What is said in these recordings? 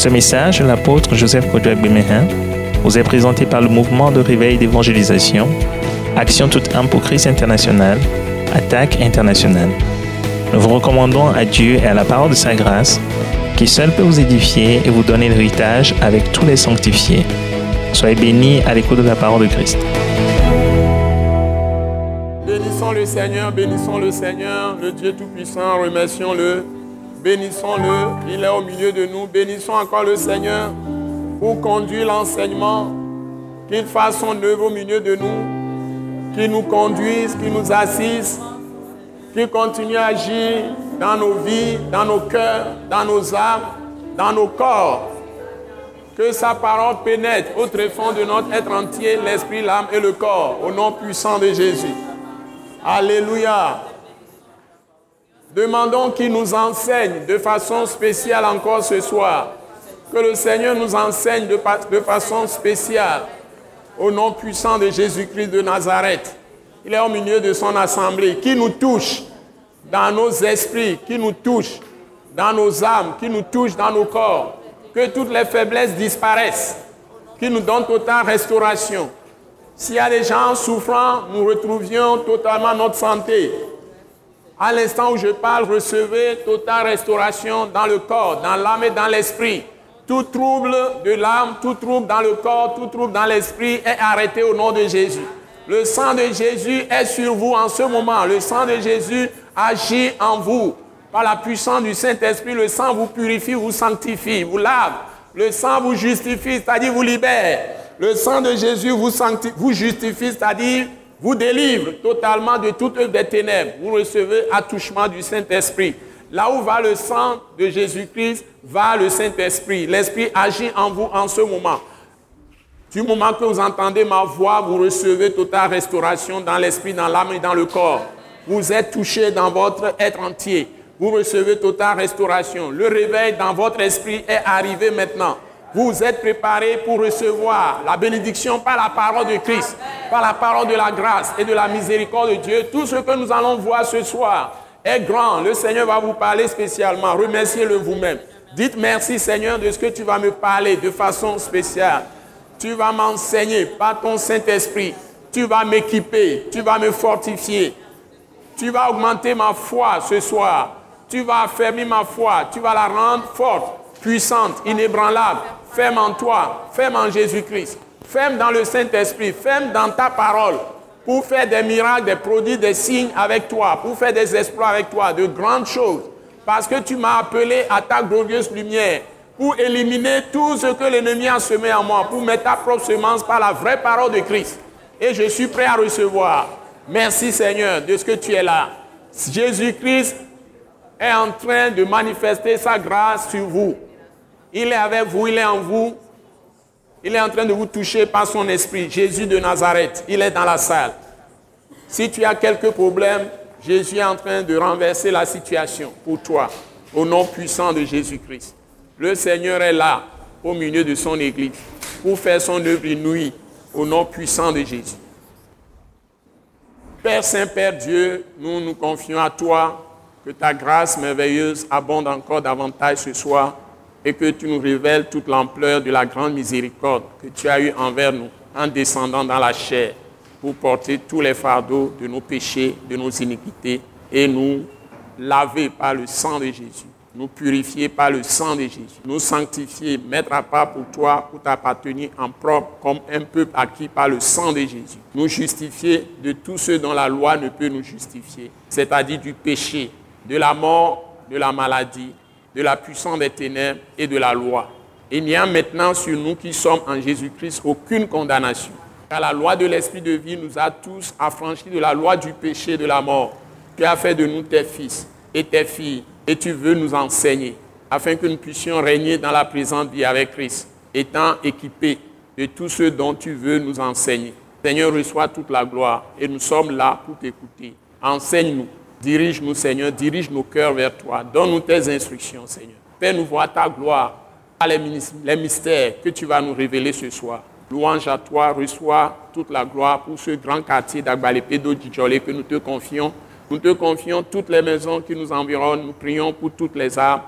Ce message, l'apôtre Joseph Kodouak Bemehin, vous est présenté par le mouvement de réveil d'évangélisation, Action toute âme pour Christ international, Attaque internationale. Nous vous recommandons à Dieu et à la parole de sa grâce, qui seul peut vous édifier et vous donner l'héritage avec tous les sanctifiés. Soyez bénis à l'écoute de la parole de Christ. Bénissons le Seigneur, bénissons le Seigneur, le Dieu Tout-Puissant, remercions-le. Bénissons-le, il est au milieu de nous. Bénissons encore le Seigneur pour conduire l'enseignement, qu'il fasse son œuvre au milieu de nous, qu'il nous conduise, qu'il nous assiste, qu'il continue à agir dans nos vies, dans nos cœurs, dans nos âmes, dans nos corps. Que sa parole pénètre au tréfonds de notre être entier, l'esprit, l'âme et le corps, au nom puissant de Jésus. Alléluia. Demandons qu'il nous enseigne de façon spéciale encore ce soir. Que le Seigneur nous enseigne de, façon spéciale au nom puissant de Jésus-Christ de Nazareth. Il est au milieu de son assemblée, qui nous touche dans nos esprits, qui nous touche dans nos âmes, qui nous touche dans nos corps. Que toutes les faiblesses disparaissent, qui nous donne totale restauration. S'il y a des gens souffrants, nous retrouvions totalement notre santé. À l'instant où je parle, recevez totale restauration dans le corps, dans l'âme et dans l'esprit. Tout trouble de l'âme, tout trouble dans le corps, tout trouble dans l'esprit est arrêté au nom de Jésus. Le sang de Jésus est sur vous en ce moment. Le sang de Jésus agit en vous. Par la puissance du Saint-Esprit, le sang vous purifie, vous sanctifie, vous lave. Le sang vous justifie, c'est-à-dire vous libère. Le sang de Jésus vous, vous justifie, c'est-à-dire vous délivre totalement de toute œuvre ténèbres. Vous recevez attouchement du Saint-Esprit. Là où va le sang de Jésus-Christ, va le Saint-Esprit. L'Esprit agit en vous en ce moment. Du moment que vous entendez ma voix, vous recevez totale restauration dans l'esprit, dans l'âme et dans le corps. Vous êtes touché dans votre être entier. Vous recevez totale restauration. Le réveil dans votre esprit est arrivé maintenant vous êtes préparés pour recevoir la bénédiction par la parole de Christ, par la parole de la grâce et de la miséricorde de Dieu. Tout ce que nous allons voir ce soir est grand. Le Seigneur va vous parler spécialement. Remerciez-le vous-même. Dites merci Seigneur de ce que tu vas me parler de façon spéciale. Tu vas m'enseigner par ton Saint-Esprit. Tu vas m'équiper. Tu vas me fortifier. Tu vas augmenter ma foi ce soir. Tu vas affermir ma foi. Tu vas la rendre forte, puissante, inébranlable ferme en toi, ferme en Jésus-Christ, ferme dans le Saint-Esprit, ferme dans ta parole pour faire des miracles, des produits, des signes avec toi, pour faire des exploits avec toi, de grandes choses. Parce que tu m'as appelé à ta glorieuse lumière pour éliminer tout ce que l'ennemi a semé en moi, pour mettre ta propre semence par la vraie parole de Christ. Et je suis prêt à recevoir. Merci Seigneur de ce que tu es là. Jésus-Christ est en train de manifester sa grâce sur vous. Il est avec vous, il est en vous. Il est en train de vous toucher par son esprit. Jésus de Nazareth, il est dans la salle. Si tu as quelques problèmes, Jésus est en train de renverser la situation pour toi, au nom puissant de Jésus-Christ. Le Seigneur est là, au milieu de son Église, pour faire son œuvre inouïe, au nom puissant de Jésus. Père Saint, Père Dieu, nous nous confions à toi, que ta grâce merveilleuse abonde encore davantage ce soir et que tu nous révèles toute l'ampleur de la grande miséricorde que tu as eue envers nous en descendant dans la chair pour porter tous les fardeaux de nos péchés, de nos iniquités et nous laver par le sang de Jésus, nous purifier par le sang de Jésus, nous sanctifier, mettre à part pour toi, pour t'appartenir en propre comme un peuple acquis par le sang de Jésus, nous justifier de tout ce dont la loi ne peut nous justifier, c'est-à-dire du péché, de la mort, de la maladie, de la puissance des ténèbres et de la loi. Il n'y a maintenant sur nous qui sommes en Jésus-Christ aucune condamnation. Car la loi de l'Esprit de vie nous a tous affranchis de la loi du péché et de la mort. Tu as fait de nous tes fils et tes filles et tu veux nous enseigner afin que nous puissions régner dans la présente vie avec Christ, étant équipés de tout ce dont tu veux nous enseigner. Seigneur, reçois toute la gloire et nous sommes là pour t'écouter. Enseigne-nous Dirige-nous, Seigneur, dirige nos cœurs vers toi. Donne-nous tes instructions, Seigneur. Fais-nous voir ta gloire, les mystères que tu vas nous révéler ce soir. Louange à toi, reçois toute la gloire pour ce grand quartier d'Agbalépédo Djolé que nous te confions. Nous te confions toutes les maisons qui nous environnent. Nous prions pour toutes les âmes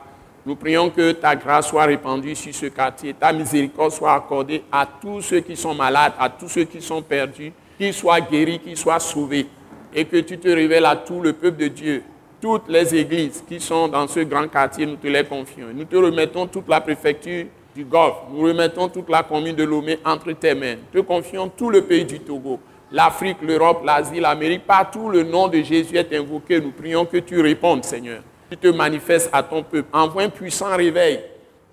Nous prions que ta grâce soit répandue sur ce quartier, ta miséricorde soit accordée à tous ceux qui sont malades, à tous ceux qui sont perdus, qu'ils soient guéris, qu'ils soient sauvés, et que tu te révèles à tout le peuple de Dieu. Toutes les églises qui sont dans ce grand quartier, nous te les confions. Nous te remettons toute la préfecture du Golfe, nous remettons toute la commune de Lomé entre tes mains. Nous te confions tout le pays du Togo, l'Afrique, l'Europe, l'Asie, l'Amérique, partout le nom de Jésus est invoqué. Nous prions que tu répondes, Seigneur tu te manifestes à ton peuple. Envoie un puissant réveil,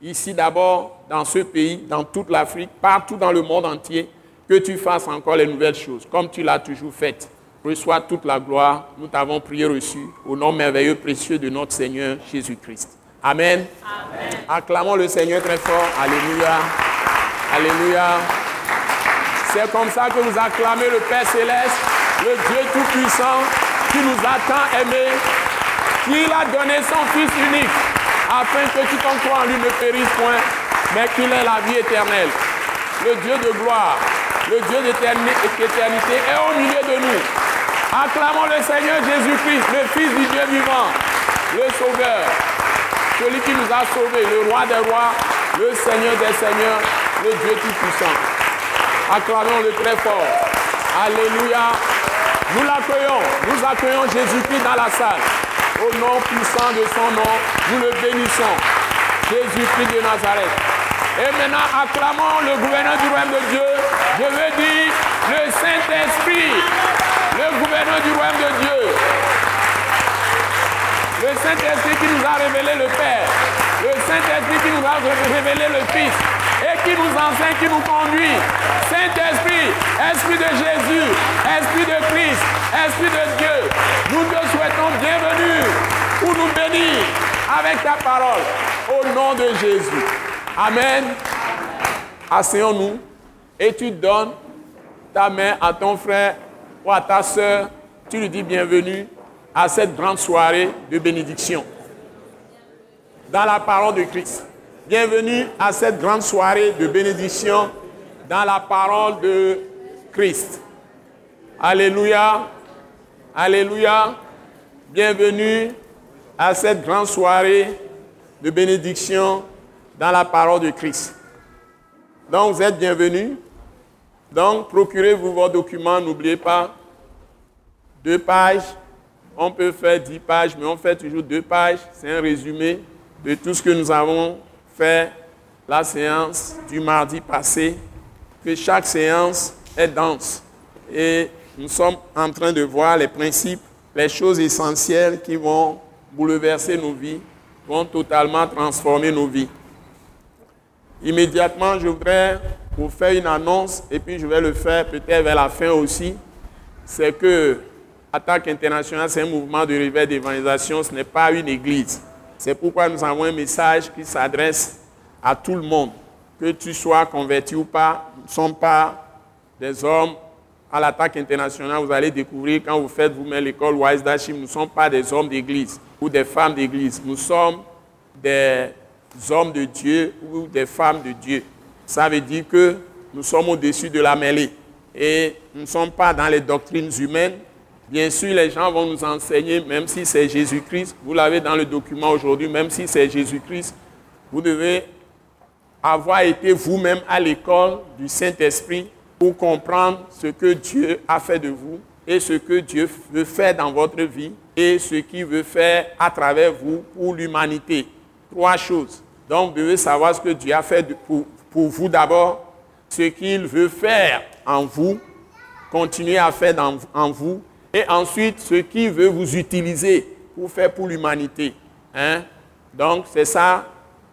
ici d'abord, dans ce pays, dans toute l'Afrique, partout dans le monde entier, que tu fasses encore les nouvelles choses, comme tu l'as toujours fait. Reçois toute la gloire. Nous t'avons prié reçu au nom merveilleux, précieux de notre Seigneur Jésus-Christ. Amen. Amen. Acclamons le Seigneur très fort. Alléluia. Alléluia. C'est comme ça que vous acclamez le Père céleste, le Dieu tout-puissant, qui nous a tant aimés il a donné son Fils unique, afin que t'en crois en lui ne périsse point, mais qu'il ait la vie éternelle. Le Dieu de gloire, le Dieu d'éternité est au milieu de nous. Acclamons le Seigneur Jésus-Christ, le Fils du Dieu vivant, le Sauveur, celui qui nous a sauvés, le Roi des rois, le Seigneur des seigneurs, le Dieu tout-puissant. Acclamons-le très fort. Alléluia. Nous l'accueillons, nous accueillons Jésus-Christ dans la salle. Au nom puissant de son nom, nous le bénissons. Jésus-Christ de Nazareth. Et maintenant, acclamons le gouverneur du royaume de Dieu. Je veux dire le Saint-Esprit, le gouverneur du royaume de Dieu. Le Saint-Esprit qui nous a révélé le Père. Le Saint-Esprit qui nous a révélé le Fils. Et qui nous enseigne, qui nous conduit. Saint-Esprit, Esprit de Jésus, Esprit de Christ, Esprit de Dieu. Nous te souhaitons bienvenue pour nous bénir avec ta parole. Au nom de Jésus. Amen. Asseyons-nous et tu donnes ta main à ton frère ou à ta soeur. Tu lui dis bienvenue à cette grande soirée de bénédiction. Dans la parole de Christ. Bienvenue à cette grande soirée de bénédiction dans la parole de Christ. Alléluia. Alléluia. Bienvenue à cette grande soirée de bénédiction dans la parole de Christ. Donc, vous êtes bienvenus. Donc, procurez-vous vos documents. N'oubliez pas, deux pages. On peut faire dix pages, mais on fait toujours deux pages. C'est un résumé de tout ce que nous avons fait la séance du mardi passé. Que chaque séance est dense. Et nous sommes en train de voir les principes, les choses essentielles qui vont bouleverser nos vies, vont totalement transformer nos vies. Immédiatement, je voudrais vous faire une annonce, et puis je vais le faire peut-être vers la fin aussi. C'est que Attaque internationale, c'est un mouvement de réveil d'évangélisation, ce n'est pas une église. C'est pourquoi nous avons un message qui s'adresse à tout le monde. Que tu sois converti ou pas, nous ne sommes pas des hommes à l'attaque internationale, vous allez découvrir quand vous faites vous-même l'école Wise Dashim, nous ne sommes pas des hommes d'église ou des femmes d'église. Nous sommes des hommes de Dieu ou des femmes de Dieu. Ça veut dire que nous sommes au-dessus de la mêlée. Et nous ne sommes pas dans les doctrines humaines. Bien sûr, les gens vont nous enseigner, même si c'est Jésus-Christ, vous l'avez dans le document aujourd'hui, même si c'est Jésus-Christ, vous devez avoir été vous-même à l'école du Saint-Esprit pour comprendre ce que Dieu a fait de vous et ce que Dieu veut faire dans votre vie et ce qu'il veut faire à travers vous pour l'humanité. Trois choses. Donc, vous devez savoir ce que Dieu a fait pour, pour vous d'abord, ce qu'il veut faire en vous, continuer à faire en vous, et ensuite ce qu'il veut vous utiliser pour faire pour l'humanité. Hein? Donc, c'est ça,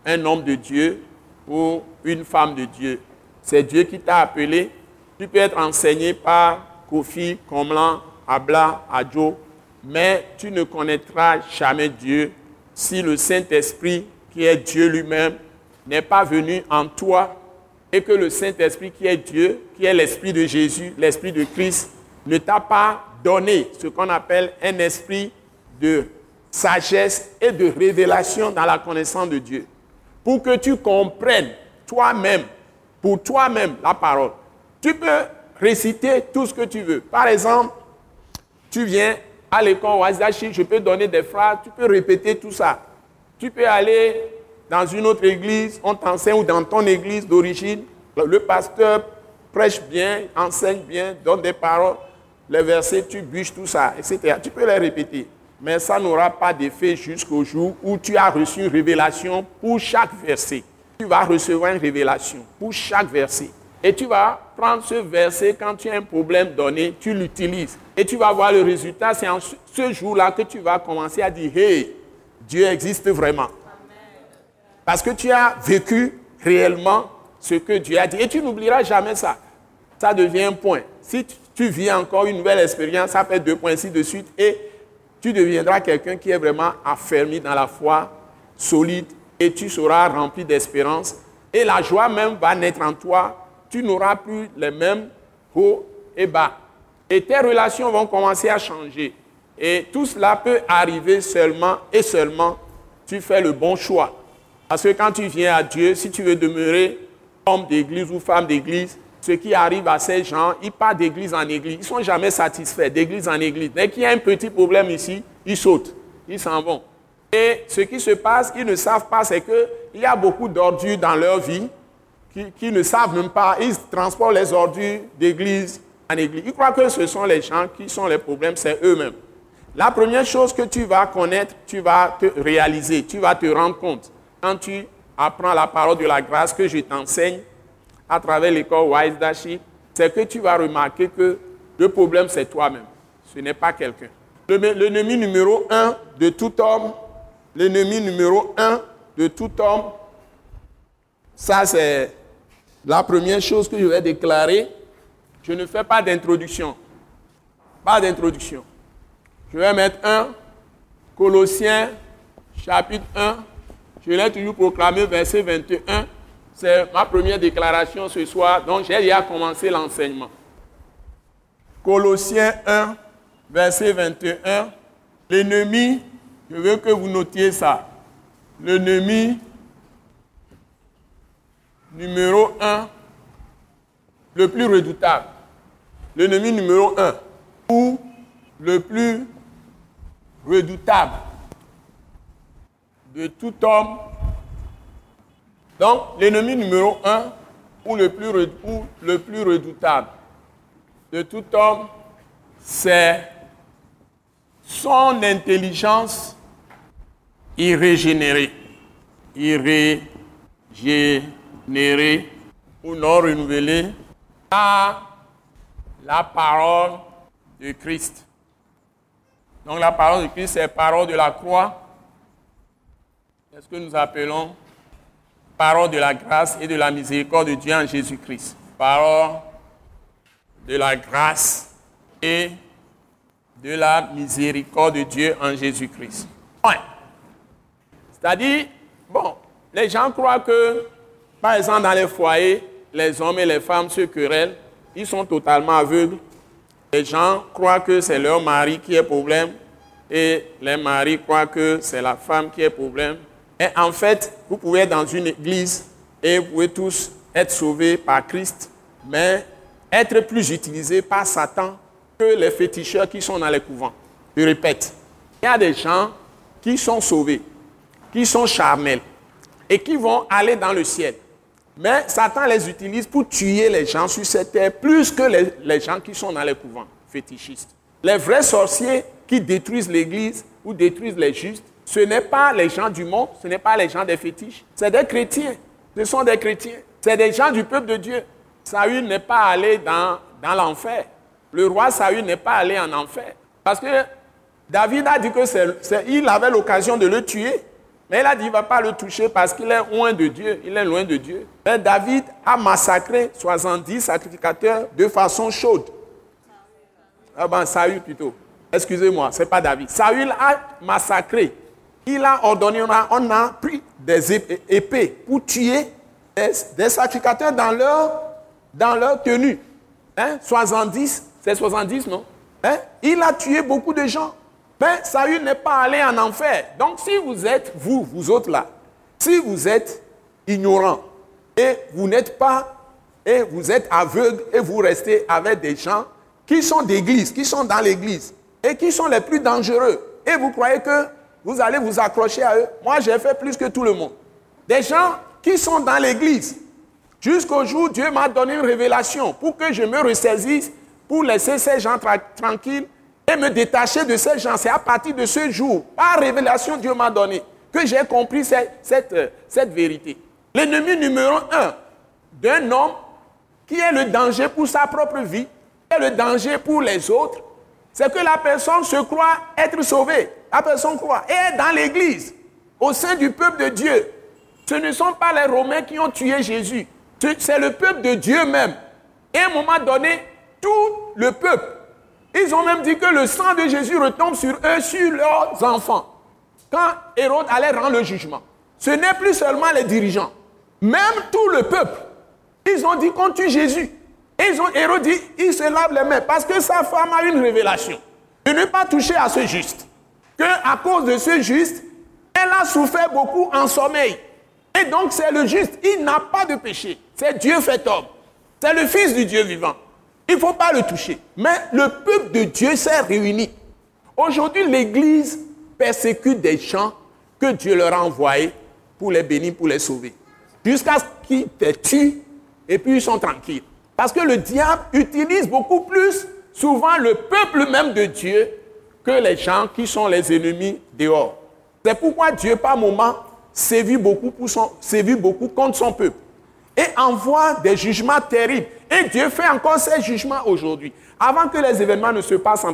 un homme de Dieu ou une femme de Dieu. C'est Dieu qui t'a appelé tu peux être enseigné par Kofi, Komlan, Abla, Adjo, mais tu ne connaîtras jamais Dieu si le Saint-Esprit, qui est Dieu lui-même, n'est pas venu en toi et que le Saint-Esprit, qui est Dieu, qui est l'Esprit de Jésus, l'Esprit de Christ, ne t'a pas donné ce qu'on appelle un esprit de sagesse et de révélation dans la connaissance de Dieu. Pour que tu comprennes toi-même, pour toi-même, la parole. Tu peux réciter tout ce que tu veux. Par exemple, tu viens à l'école Wazashi, je peux donner des phrases, tu peux répéter tout ça. Tu peux aller dans une autre église, on t'enseigne ou dans ton église d'origine, le pasteur prêche bien, enseigne bien, donne des paroles, les versets, tu bûches tout ça, etc. Tu peux les répéter. Mais ça n'aura pas d'effet jusqu'au jour où tu as reçu une révélation pour chaque verset. Tu vas recevoir une révélation pour chaque verset. Et tu vas prendre ce verset quand tu as un problème donné, tu l'utilises. Et tu vas voir le résultat. C'est en ce jour-là que tu vas commencer à dire, hey, Dieu existe vraiment. Parce que tu as vécu réellement ce que Dieu a dit. Et tu n'oublieras jamais ça. Ça devient un point. Si tu vis encore une nouvelle expérience, ça fait deux points ainsi de suite. Et tu deviendras quelqu'un qui est vraiment affermi dans la foi, solide, et tu seras rempli d'espérance. Et la joie même va naître en toi. Tu n'auras plus les mêmes hauts et bas. Et tes relations vont commencer à changer. Et tout cela peut arriver seulement et seulement tu fais le bon choix. Parce que quand tu viens à Dieu, si tu veux demeurer homme d'église ou femme d'église, ce qui arrive à ces gens, ils partent d'église en église. Ils ne sont jamais satisfaits d'église en église. Dès qu'il y a un petit problème ici, ils sautent. Ils s'en vont. Et ce qui se passe, ils ne savent pas, c'est qu'il y a beaucoup d'ordures dans leur vie qui, ne savent même pas. Ils transportent les ordures d'église en église. Ils croient que ce sont les gens qui sont les problèmes, c'est eux-mêmes. La première chose que tu vas connaître, tu vas te réaliser, tu vas te rendre compte quand tu apprends la parole de la grâce que je t'enseigne à travers l'école Wise Dashi, c'est que tu vas remarquer que le problème, c'est toi-même. Ce n'est pas quelqu'un. L'ennemi numéro un de tout homme, l'ennemi numéro un de tout homme, ça c'est la première chose que je vais déclarer. Je ne fais pas d'introduction. Pas d'introduction. Je vais mettre un Colossiens chapitre 1. Je l'ai toujours proclamé, verset 21. C'est ma première déclaration ce soir, donc j'ai déjà commencé l'enseignement. Colossiens 1, verset 21. L'ennemi, je veux que vous notiez ça. L'ennemi numéro 1, le plus redoutable. L'ennemi numéro 1, ou le plus redoutable de tout homme donc, l'ennemi numéro un, ou le plus, le plus redoutable de tout homme, c'est son intelligence irrégénérée. Irrégénérée ou non renouvelée par la parole de Christ. Donc la parole de Christ, c'est la parole de la croix. C'est ce que nous appelons Parole de la grâce et de la miséricorde de Dieu en Jésus-Christ? Parole de la grâce et de la miséricorde de Dieu en Jésus-Christ. C'est-à-dire, bon, les gens croient que, par exemple, dans les foyers, les hommes et les femmes se querellent, ils sont totalement aveugles. Les gens croient que c'est leur mari qui est problème et les maris croient que c'est la femme qui est problème. Et en fait, vous pouvez être dans une église et vous pouvez tous être sauvés par Christ, mais être plus utilisés par Satan que les féticheurs qui sont dans les couvents. Je répète, il y a des gens qui sont sauvés, qui sont charnels et qui vont aller dans le ciel. Mais Satan les utilise pour tuer les gens sur cette terre plus que les, les gens qui sont dans les couvents fétichistes. Les vrais sorciers qui détruisent l'église ou détruisent les justes, ce n'est pas les gens du monde, ce n'est pas les gens des fétiches, c'est des chrétiens. Ce sont des chrétiens. C'est des gens du peuple de Dieu. Saül n'est pas allé dans, l'enfer. Le roi Saül n'est pas allé en enfer. Parce que David a dit que il avait l'occasion de le tuer. Mais il a dit qu'il ne va pas le toucher parce qu'il est loin de Dieu. Il est loin de Dieu. Mais David a massacré 70 sacrificateurs de façon chaude. Ah ben, Saül plutôt. Excusez-moi, ce n'est pas David. Saül a massacré il a ordonné, on a, pris des épées pour tuer des, sacrificateurs dans leur, tenue. Hein? 70, c'est 70, non? Hein? Il a tué beaucoup de gens. Mais Saül n'est pas allé en enfer. Donc si vous êtes, vous, vous autres là, si vous êtes ignorant et vous n'êtes pas, et vous êtes aveugle et vous restez avec des gens qui sont d'église, qui sont dans l'église et qui sont les plus dangereux, et vous croyez que vous allez vous accrocher à eux. Moi, j'ai fait plus que tout le monde. Des gens qui sont dans l'église. Jusqu'au jour où Dieu m'a donné une révélation pour que je me ressaisisse, pour laisser ces gens tranquilles et me détacher de ces gens. C'est à partir de ce jour, par révélation, Dieu m'a donné, que j'ai compris cette, euh, cette vérité. L'ennemi numéro un d'un homme qui est le danger pour sa propre vie et le danger pour les autres, c'est que la personne se croit être sauvée. La personne croit. Et dans l'église, au sein du peuple de Dieu. Ce ne sont pas les Romains qui ont tué Jésus. C'est le peuple de Dieu même. Et à un moment donné, tout le peuple, ils ont même dit que le sang de Jésus retombe sur eux, sur leurs enfants. Quand Hérode allait rendre le jugement. Ce n'est plus seulement les dirigeants. Même tout le peuple. Ils ont dit qu'on tue Jésus. Et Hérode dit, il se lave les mains parce que sa femme a une révélation. De ne pas toucher à ce juste. Que à cause de ce juste, elle a souffert beaucoup en sommeil. Et donc c'est le juste. Il n'a pas de péché. C'est Dieu fait homme. C'est le Fils du Dieu vivant. Il ne faut pas le toucher. Mais le peuple de Dieu s'est réuni. Aujourd'hui, l'Église persécute des gens que Dieu leur a envoyés pour les bénir, pour les sauver. Jusqu'à ce qu'ils te tuent et puis ils sont tranquilles. Parce que le diable utilise beaucoup plus souvent le peuple même de Dieu que les gens qui sont les ennemis dehors. C'est pourquoi Dieu, par moment, sévit beaucoup, beaucoup contre son peuple et envoie des jugements terribles. Et Dieu fait encore ces jugements aujourd'hui. Avant que les événements ne se passent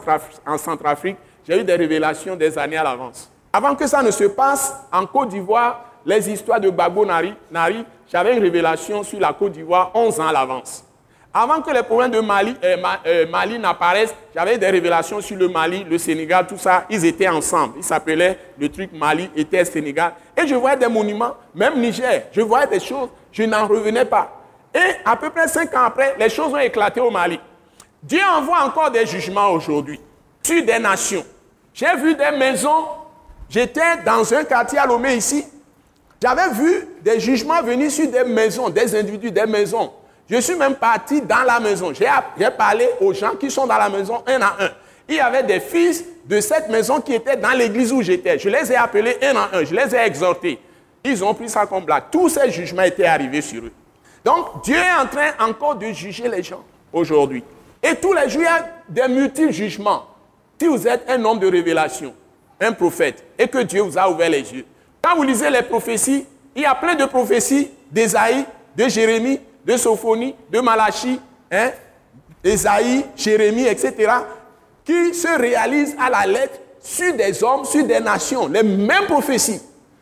en Centrafrique, j'ai eu des révélations des années à l'avance. Avant que ça ne se passe en Côte d'Ivoire, les histoires de Babo Nari, Nari j'avais une révélation sur la Côte d'Ivoire 11 ans à l'avance. Avant que les problèmes de Mali, euh, euh, Mali n'apparaissent, j'avais des révélations sur le Mali, le Sénégal, tout ça. Ils étaient ensemble. Ils s'appelaient le truc Mali était Sénégal. Et je voyais des monuments, même Niger. Je voyais des choses. Je n'en revenais pas. Et à peu près cinq ans après, les choses ont éclaté au Mali. Dieu envoie encore des jugements aujourd'hui sur des nations. J'ai vu des maisons. J'étais dans un quartier à Lomé ici. J'avais vu des jugements venir sur des maisons, des individus, des maisons. Je suis même parti dans la maison. J'ai parlé aux gens qui sont dans la maison un à un. Il y avait des fils de cette maison qui étaient dans l'église où j'étais. Je les ai appelés un à un. Je les ai exhortés. Ils ont pris ça comme blague. Tous ces jugements étaient arrivés sur eux. Donc, Dieu est en train encore de juger les gens aujourd'hui. Et tous les jours, il y a des multiples jugements. Si vous êtes un homme de révélation, un prophète, et que Dieu vous a ouvert les yeux. Quand vous lisez les prophéties, il y a plein de prophéties d'Ésaïe, de Jérémie, de Sophonie, de Malachie, hein, Esaïe, Jérémie, etc., qui se réalisent à la lettre sur des hommes, sur des nations, les mêmes prophéties.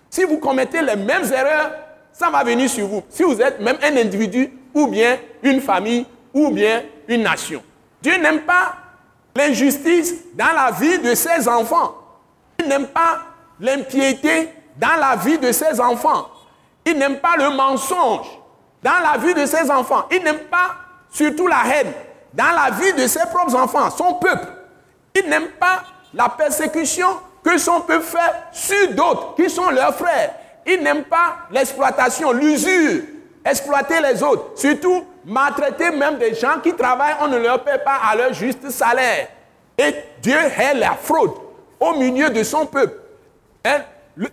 Si vous commettez les mêmes erreurs, ça va venir sur vous. Si vous êtes même un individu, ou bien une famille, ou bien une nation. Dieu n'aime pas l'injustice dans la vie de ses enfants. Il n'aime pas l'impiété dans la vie de ses enfants. Il n'aime pas le mensonge dans la vie de ses enfants. Il n'aime pas surtout la haine dans la vie de ses propres enfants, son peuple. Il n'aime pas la persécution que son peuple fait sur d'autres qui sont leurs frères. Il n'aime pas l'exploitation, l'usure, exploiter les autres. Surtout, maltraiter même des gens qui travaillent, on ne leur paie pas à leur juste salaire. Et Dieu hait la fraude au milieu de son peuple. Hein?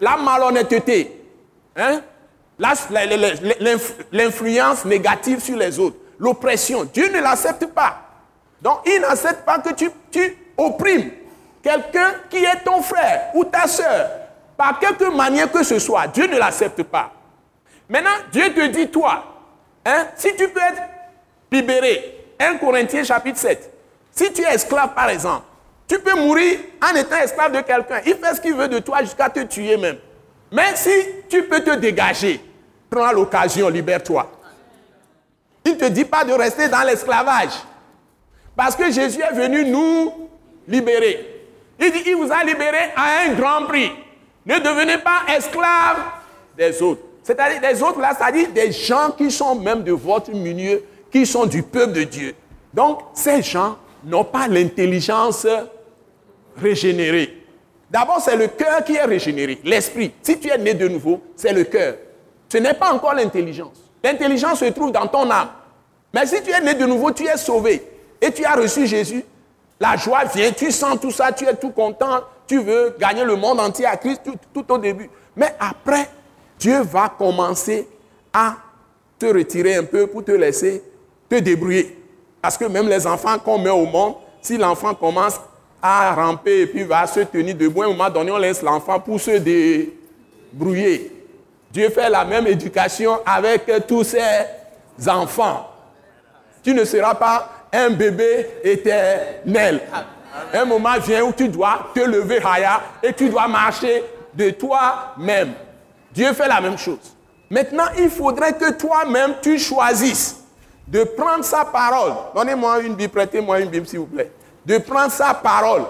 La malhonnêteté. Hein? L'influence négative sur les autres, l'oppression. Dieu ne l'accepte pas. Donc il n'accepte pas que tu, opprimes quelqu'un qui est ton frère ou ta soeur par quelque manière que ce soit. Dieu ne l'accepte pas. Maintenant, Dieu te dit, toi, hein, si tu peux être libéré, 1 Corinthiens chapitre 7, si tu es esclave par exemple, tu peux mourir en étant esclave de quelqu'un. Il fait ce qu'il veut de toi jusqu'à te tuer même. Mais si tu peux te dégager, prends l'occasion, libère-toi. Il ne te dit pas de rester dans l'esclavage. Parce que Jésus est venu nous libérer. Il dit, il vous a libéré à un grand prix. Ne devenez pas esclaves des autres. C'est-à-dire des autres là, c'est-à-dire des gens qui sont même de votre milieu, qui sont du peuple de Dieu. Donc, ces gens n'ont pas l'intelligence régénérée. D'abord, c'est le cœur qui est régénéré, l'esprit. Si tu es né de nouveau, c'est le cœur. Ce n'est pas encore l'intelligence. L'intelligence se trouve dans ton âme. Mais si tu es né de nouveau, tu es sauvé et tu as reçu Jésus, la joie vient, tu sens tout ça, tu es tout content, tu veux gagner le monde entier à Christ tout, au début. Mais après, Dieu va commencer à te retirer un peu pour te laisser te débrouiller. Parce que même les enfants qu'on met au monde, si l'enfant commence à ramper et puis va se tenir debout, à un moment donné, on laisse l'enfant pour se débrouiller. Dieu fait la même éducation avec tous ses enfants. Tu ne seras pas un bébé éternel. Un moment vient où tu dois te lever, Haya, et tu dois marcher de toi-même. Dieu fait la même chose. Maintenant, il faudrait que toi-même, tu choisisses de prendre sa parole. Donnez-moi une Bible, prêtez-moi une Bible, s'il vous plaît. De prendre sa parole,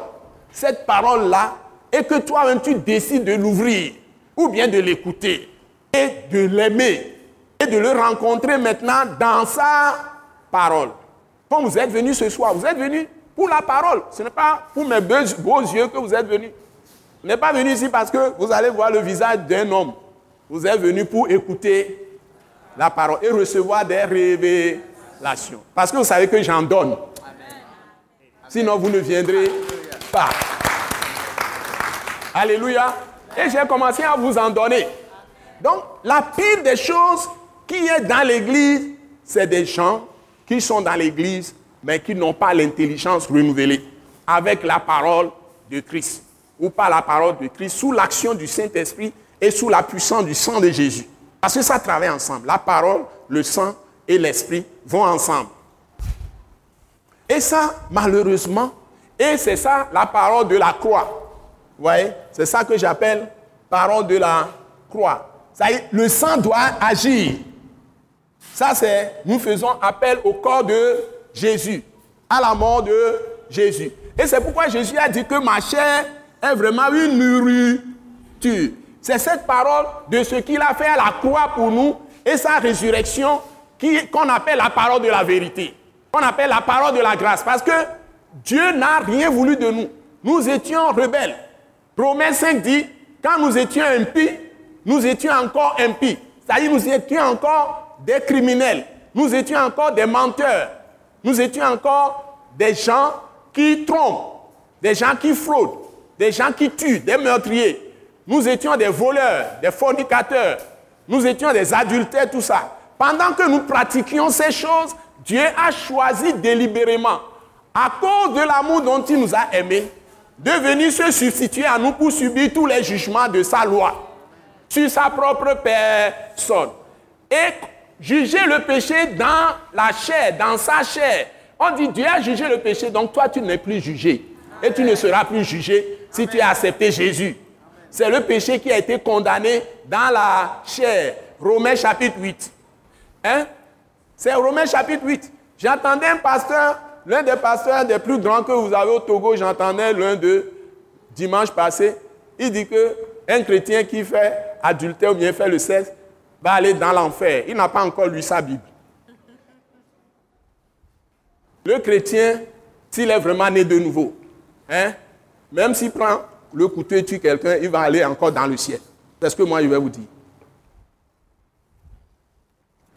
cette parole-là, et que toi-même, tu décides de l'ouvrir, ou bien de l'écouter, et de l'aimer, et de le rencontrer maintenant dans sa parole. Quand vous êtes venu ce soir, vous êtes venu pour la parole. Ce n'est pas pour mes beaux yeux que vous êtes venu. Vous n'êtes pas venu ici parce que vous allez voir le visage d'un homme. Vous êtes venu pour écouter la parole et recevoir des révélations. Parce que vous savez que j'en donne. Sinon, vous ne viendrez pas. Alléluia. Et j'ai commencé à vous en donner. Donc, la pire des choses qui est dans l'Église, c'est des gens qui sont dans l'Église, mais qui n'ont pas l'intelligence renouvelée avec la parole de Christ, ou pas la parole de Christ, sous l'action du Saint-Esprit et sous la puissance du sang de Jésus. Parce que ça travaille ensemble. La parole, le sang et l'esprit vont ensemble. Et ça, malheureusement, et c'est ça la parole de la croix. Vous voyez C'est ça que j'appelle parole de la croix. Ça le sang doit agir. Ça, c'est, nous faisons appel au corps de Jésus, à la mort de Jésus. Et c'est pourquoi Jésus a dit que ma chair est vraiment une nourriture. C'est cette parole de ce qu'il a fait à la croix pour nous et sa résurrection qu'on appelle la parole de la vérité, qu'on appelle la parole de la grâce. Parce que Dieu n'a rien voulu de nous. Nous étions rebelles. Romains 5 dit, quand nous étions impies, nous étions encore impies. C'est-à-dire nous étions encore des criminels. Nous étions encore des menteurs. Nous étions encore des gens qui trompent, des gens qui fraudent, des gens qui tuent, des meurtriers. Nous étions des voleurs, des fornicateurs, nous étions des adultères, tout ça. Pendant que nous pratiquions ces choses, Dieu a choisi délibérément, à cause de l'amour dont il nous a aimés, de venir se substituer à nous pour subir tous les jugements de sa loi sur sa propre personne. Et juger le péché dans la chair, dans sa chair. On dit Dieu a jugé le péché, donc toi tu n'es plus jugé. Et tu ne seras plus jugé si tu as accepté Jésus. C'est le péché qui a été condamné dans la chair. Romains chapitre 8. Hein? C'est Romains chapitre 8. J'entendais un pasteur, l'un des pasteurs des plus grands que vous avez au Togo, j'entendais l'un de dimanche passé. Il dit que un chrétien qui fait adultère ou bien fait le sexe va aller dans l'enfer. Il n'a pas encore lu sa Bible. Le chrétien, s'il est vraiment né de nouveau, hein, même s'il prend le couteau et tue quelqu'un, il va aller encore dans le ciel. C'est ce que moi je vais vous dire.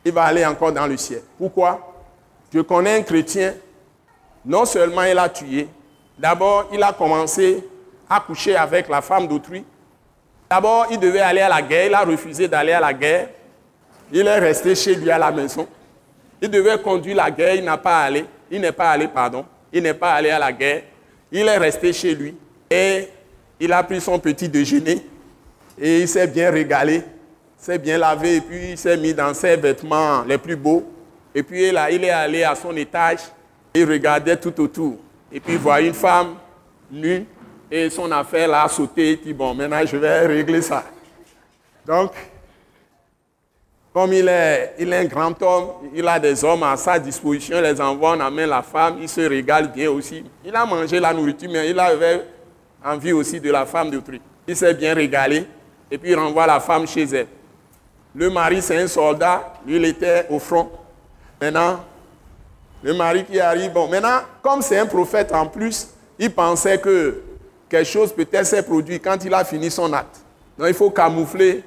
Il va aller encore dans le ciel. Pourquoi? Je connais un chrétien, non seulement il a tué, d'abord il a commencé à coucher avec la femme d'autrui. D'abord, il devait aller à la guerre, il a refusé d'aller à la guerre. Il est resté chez lui à la maison. Il devait conduire la guerre, il n'a pas allé. Il n'est pas allé, pardon. Il n'est pas allé à la guerre. Il est resté chez lui. Et il a pris son petit déjeuner et il s'est bien régalé, s'est bien lavé et puis il s'est mis dans ses vêtements les plus beaux. Et puis là, il est allé à son étage il regardait tout autour. Et puis il voit une femme nue et son affaire là a sauté. Il dit Bon, maintenant je vais régler ça. Donc, comme il est, il est un grand homme, il a des hommes à sa disposition, les envoie, on amène la femme, il se régale bien aussi. Il a mangé la nourriture, mais il avait envie aussi de la femme d'autrui. Il s'est bien régalé et puis il renvoie la femme chez elle. Le mari, c'est un soldat, lui, il était au front. Maintenant, le mari qui arrive, bon, maintenant, comme c'est un prophète en plus, il pensait que quelque chose peut-être s'est produit quand il a fini son acte. Donc il faut camoufler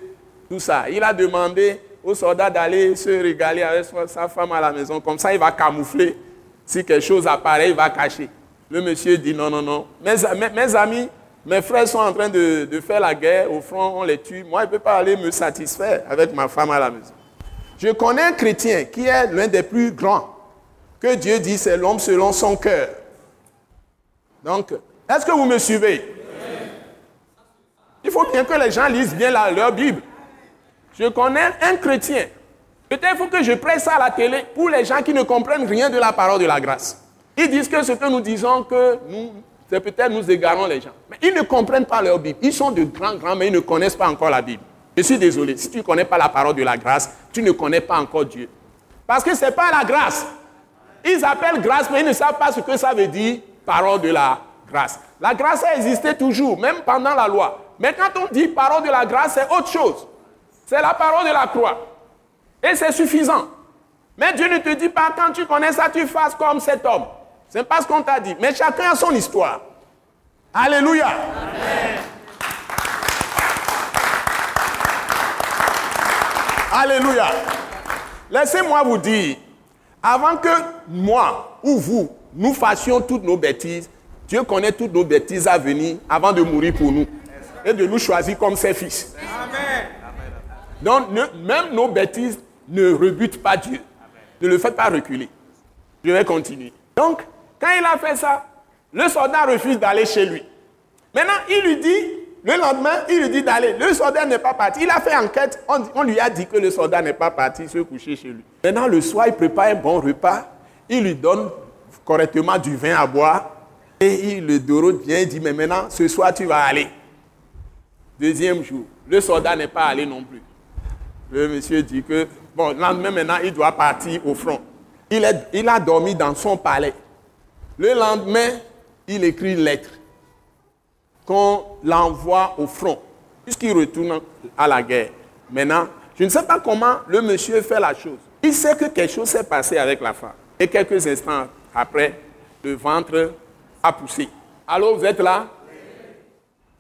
tout ça. Il a demandé au soldat d'aller se régaler avec sa femme à la maison. Comme ça, il va camoufler. Si quelque chose apparaît, il va cacher. Le monsieur dit non, non, non. Mes, amis, Mes frères sont en train de, de faire la guerre, au front, on les tue. Moi, je ne peux pas aller me satisfaire avec ma femme à la maison. Je connais un chrétien qui est l'un des plus grands, que Dieu dit c'est l'homme selon son cœur. Donc, est-ce que vous me suivez? Il faut bien que les gens lisent bien leur Bible. Je connais un chrétien. Peut-être faut que je presse ça à la télé pour les gens qui ne comprennent rien de la parole de la grâce. Ils disent que ce que nous disons, que nous, c'est peut-être nous égarons les gens. Mais ils ne comprennent pas leur Bible. Ils sont de grands, grands, mais ils ne connaissent pas encore la Bible. Je suis désolé, si tu ne connais pas la parole de la grâce, tu ne connais pas encore Dieu. Parce que ce n'est pas la grâce. Ils appellent grâce, mais ils ne savent pas ce que ça veut dire, parole de la La grâce a existé toujours, même pendant la loi. Mais quand on dit parole de la grâce, c'est autre chose. C'est la parole de la croix. Et c'est suffisant. Mais Dieu ne te dit pas, quand tu connais ça, tu fasses comme cet homme. Ce n'est pas ce qu'on t'a dit. Mais chacun a son histoire. Alléluia. Alléluia. Laissez-moi vous dire, avant que moi ou vous, nous fassions toutes nos bêtises, Dieu connaît toutes nos bêtises à venir avant de mourir pour nous et de nous choisir comme ses fils. Amen. Donc, même nos bêtises ne rebutent pas Dieu. Ne le faites pas reculer. Je vais continuer. Donc, quand il a fait ça, le soldat refuse d'aller chez lui. Maintenant, il lui dit, le lendemain, il lui dit d'aller. Le soldat n'est pas parti. Il a fait enquête. On, lui a dit que le soldat n'est pas parti se coucher chez lui. Maintenant, le soir, il prépare un bon repas. Il lui donne correctement du vin à boire. Et le dorote bien. Il dit, mais maintenant, ce soir, tu vas aller. Deuxième jour, le soldat n'est pas allé non plus. Le monsieur dit que, bon, le lendemain, maintenant, il doit partir au front. Il, il a dormi dans son palais. Le lendemain, il écrit une lettre qu'on l'envoie au front, puisqu'il retourne à la guerre. Maintenant, je ne sais pas comment le monsieur fait la chose. Il sait que quelque chose s'est passé avec la femme. Et quelques instants après, le ventre a poussé. Alors, vous êtes là?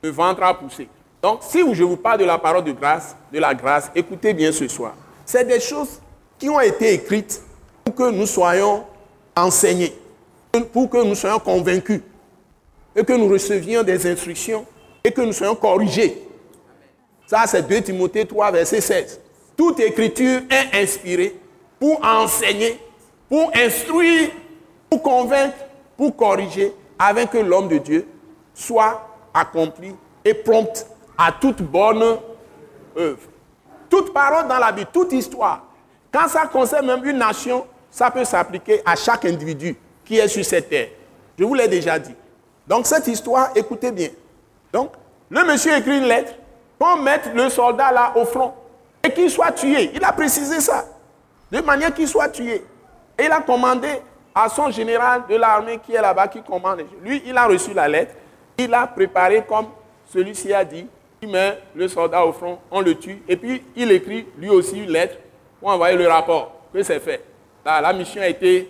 Le ventre a poussé. Donc, si je vous parle de la parole de grâce, de la grâce, écoutez bien ce soir. C'est des choses qui ont été écrites pour que nous soyons enseignés, pour que nous soyons convaincus, et que nous recevions des instructions, et que nous soyons corrigés. Ça, c'est 2 Timothée 3, verset 16. Toute écriture est inspirée pour enseigner, pour instruire, pour convaincre, pour corriger, afin que l'homme de Dieu soit accompli et prompt à toute bonne œuvre. Toute parole dans la Bible, toute histoire, quand ça concerne même une nation, ça peut s'appliquer à chaque individu qui est sur cette terre. Je vous l'ai déjà dit. Donc cette histoire, écoutez bien. Donc, le monsieur écrit une lettre pour mettre le soldat là au front et qu'il soit tué. Il a précisé ça. De manière qu'il soit tué. Et il a commandé à son général de l'armée qui est là-bas, qui commande. Lui, il a reçu la lettre. Il a préparé comme celui-ci a dit il met le soldat au front, on le tue, et puis il écrit lui aussi une lettre pour envoyer le rapport que c'est fait. la mission a été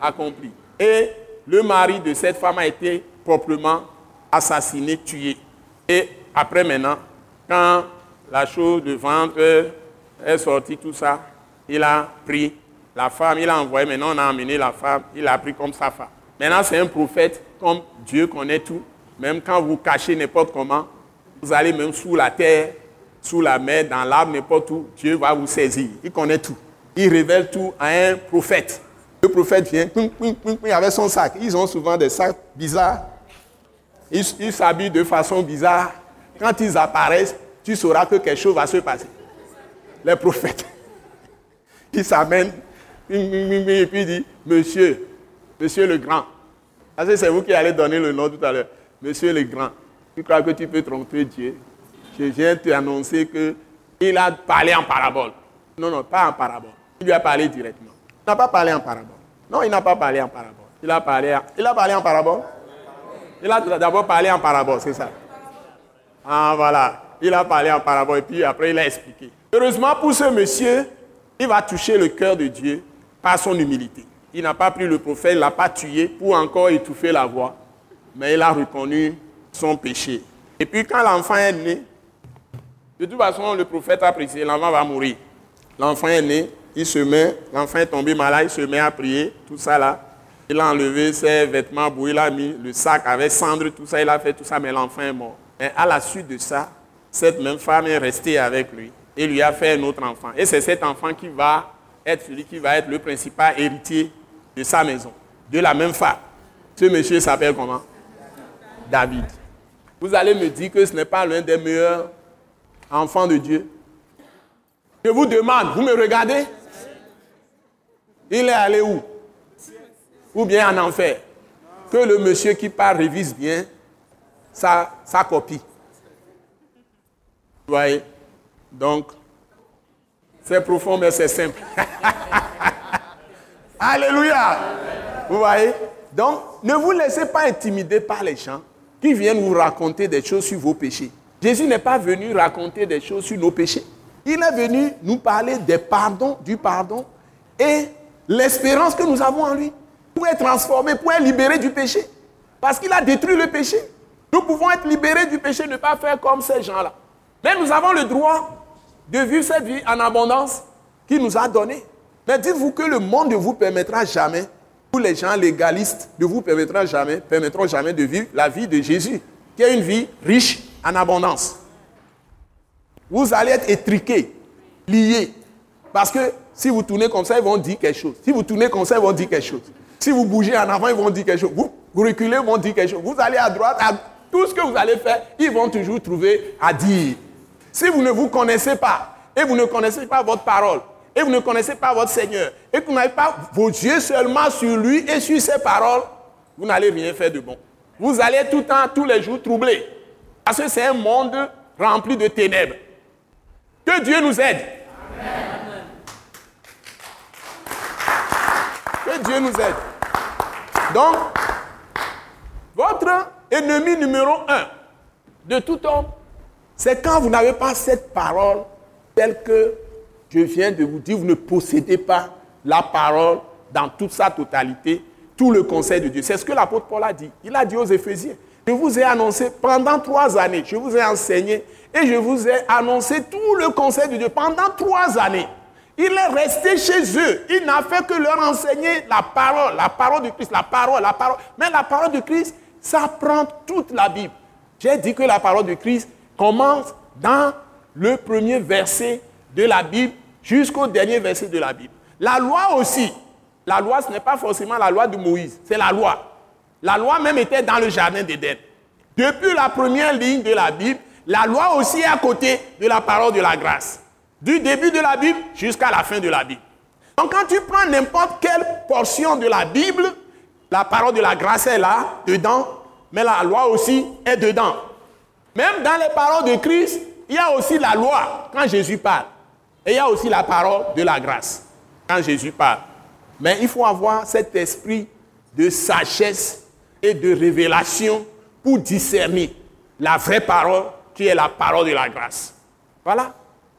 accomplie. Et le mari de cette femme a été proprement assassiné, tué. Et après maintenant, quand la chose de ventre est sortie, tout ça, il a pris la femme, il a envoyé, maintenant on a amené la femme, il a pris comme sa femme. Maintenant c'est un prophète, comme Dieu connaît tout. Même quand vous cachez n'importe comment, vous allez même sous la terre, sous la mer, dans l'arbre, n'importe où, Dieu va vous saisir. Il connaît tout. Il révèle tout à un prophète. Le prophète vient, avec son sac. Ils ont souvent des sacs bizarres. Ils s'habillent de façon bizarre. Quand ils apparaissent, tu sauras que quelque chose va se passer. Les prophètes, ils s'amènent, et puis ils disent, Monsieur, Monsieur le Grand. c'est vous qui allez donner le nom tout à l'heure. Monsieur le Grand. Tu crois que tu peux tromper Dieu? Je viens te annoncer qu'il a parlé en parabole. Non, non, pas en parabole. Il lui a parlé directement. Il n'a pas parlé en parabole. Non, il n'a pas parlé en parabole. Il a parlé, il a parlé en parabole? Il a d'abord parlé en parabole, c'est ça. Ah, voilà. Il a parlé en parabole et puis après il a expliqué. Heureusement pour ce monsieur, il va toucher le cœur de Dieu par son humilité. Il n'a pas pris le prophète, il ne l'a pas tué pour encore étouffer la voix, mais il a reconnu son péché. Et puis quand l'enfant est né, de toute façon, le prophète a précisé, l'enfant va mourir. L'enfant est né, il se met, l'enfant est tombé malade, il se met à prier, tout ça là. Il a enlevé ses vêtements il a mis le sac avec cendre, tout ça, il a fait tout ça, mais l'enfant est mort. Et à la suite de ça, cette même femme est restée avec lui et lui a fait un autre enfant. Et c'est cet enfant qui va être celui qui va être le principal héritier de sa maison, de la même femme. Ce monsieur s'appelle comment? David. Vous allez me dire que ce n'est pas l'un des meilleurs enfants de Dieu. Je vous demande, vous me regardez? Il est allé où? Ou bien en enfer? Que le monsieur qui part révise bien sa, sa copie. Vous voyez? Donc, c'est profond, mais c'est simple. Alléluia. Vous voyez? Donc, ne vous laissez pas intimider par les gens qui viennent vous raconter des choses sur vos péchés. Jésus n'est pas venu raconter des choses sur nos péchés. Il est venu nous parler des pardons, du pardon et l'espérance que nous avons en lui pour être transformé, pour être libéré du péché. Parce qu'il a détruit le péché. Nous pouvons être libérés du péché, ne pas faire comme ces gens-là. Mais nous avons le droit de vivre cette vie en abondance qu'il nous a donnée. Mais dites-vous que le monde ne vous permettra jamais, tous les gens légalistes ne vous permettront jamais, permettront jamais de vivre la vie de Jésus, qui est une vie riche en abondance. Vous allez être étriqués, liés. Parce que si vous tournez comme ça, ils vont dire quelque chose. Si vous tournez comme ça, ils vont dire quelque chose. Si vous bougez en avant, ils vont dire quelque chose. Vous, reculez, ils vont dire quelque chose. Vous allez à droite, tout ce que vous allez faire, ils vont toujours trouver à dire. Si vous ne vous connaissez pas, et vous ne connaissez pas votre parole, et vous ne connaissez pas votre Seigneur, et que vous n'avez pas vos yeux seulement sur lui et sur ses paroles, vous n'allez rien faire de bon. Vous allez tout le temps, tous les jours, troubler. Parce que c'est un monde rempli de ténèbres. Que Dieu nous aide. Que Dieu nous aide. Donc, votre ennemi numéro un de tout homme, c'est quand vous n'avez pas cette parole telle que je viens de vous dire, vous ne possédez pas la parole dans toute sa totalité, tout le conseil de Dieu. C'est ce que l'apôtre Paul a dit. Il a dit aux Éphésiens, je vous ai annoncé pendant trois années, je vous ai enseigné et je vous ai annoncé tout le conseil de Dieu pendant trois années. Il est resté chez eux. Il n'a fait que leur enseigner la parole, la parole de Christ, la parole, la parole. Mais la parole de Christ, ça prend toute la Bible. J'ai dit que la parole de Christ commence dans le premier verset de la Bible jusqu'au dernier verset de la Bible. La loi aussi. La loi, ce n'est pas forcément la loi de Moïse, c'est la loi. La loi même était dans le jardin d'Éden. Depuis la première ligne de la Bible, la loi aussi est à côté de la parole de la grâce. Du début de la Bible jusqu'à la fin de la Bible. Donc quand tu prends n'importe quelle portion de la Bible, la parole de la grâce est là, dedans, mais la loi aussi est dedans. Même dans les paroles de Christ, il y a aussi la loi quand Jésus parle. Et il y a aussi la parole de la grâce quand Jésus parle. Mais il faut avoir cet esprit de sagesse et de révélation pour discerner la vraie parole qui est la parole de la grâce. Voilà.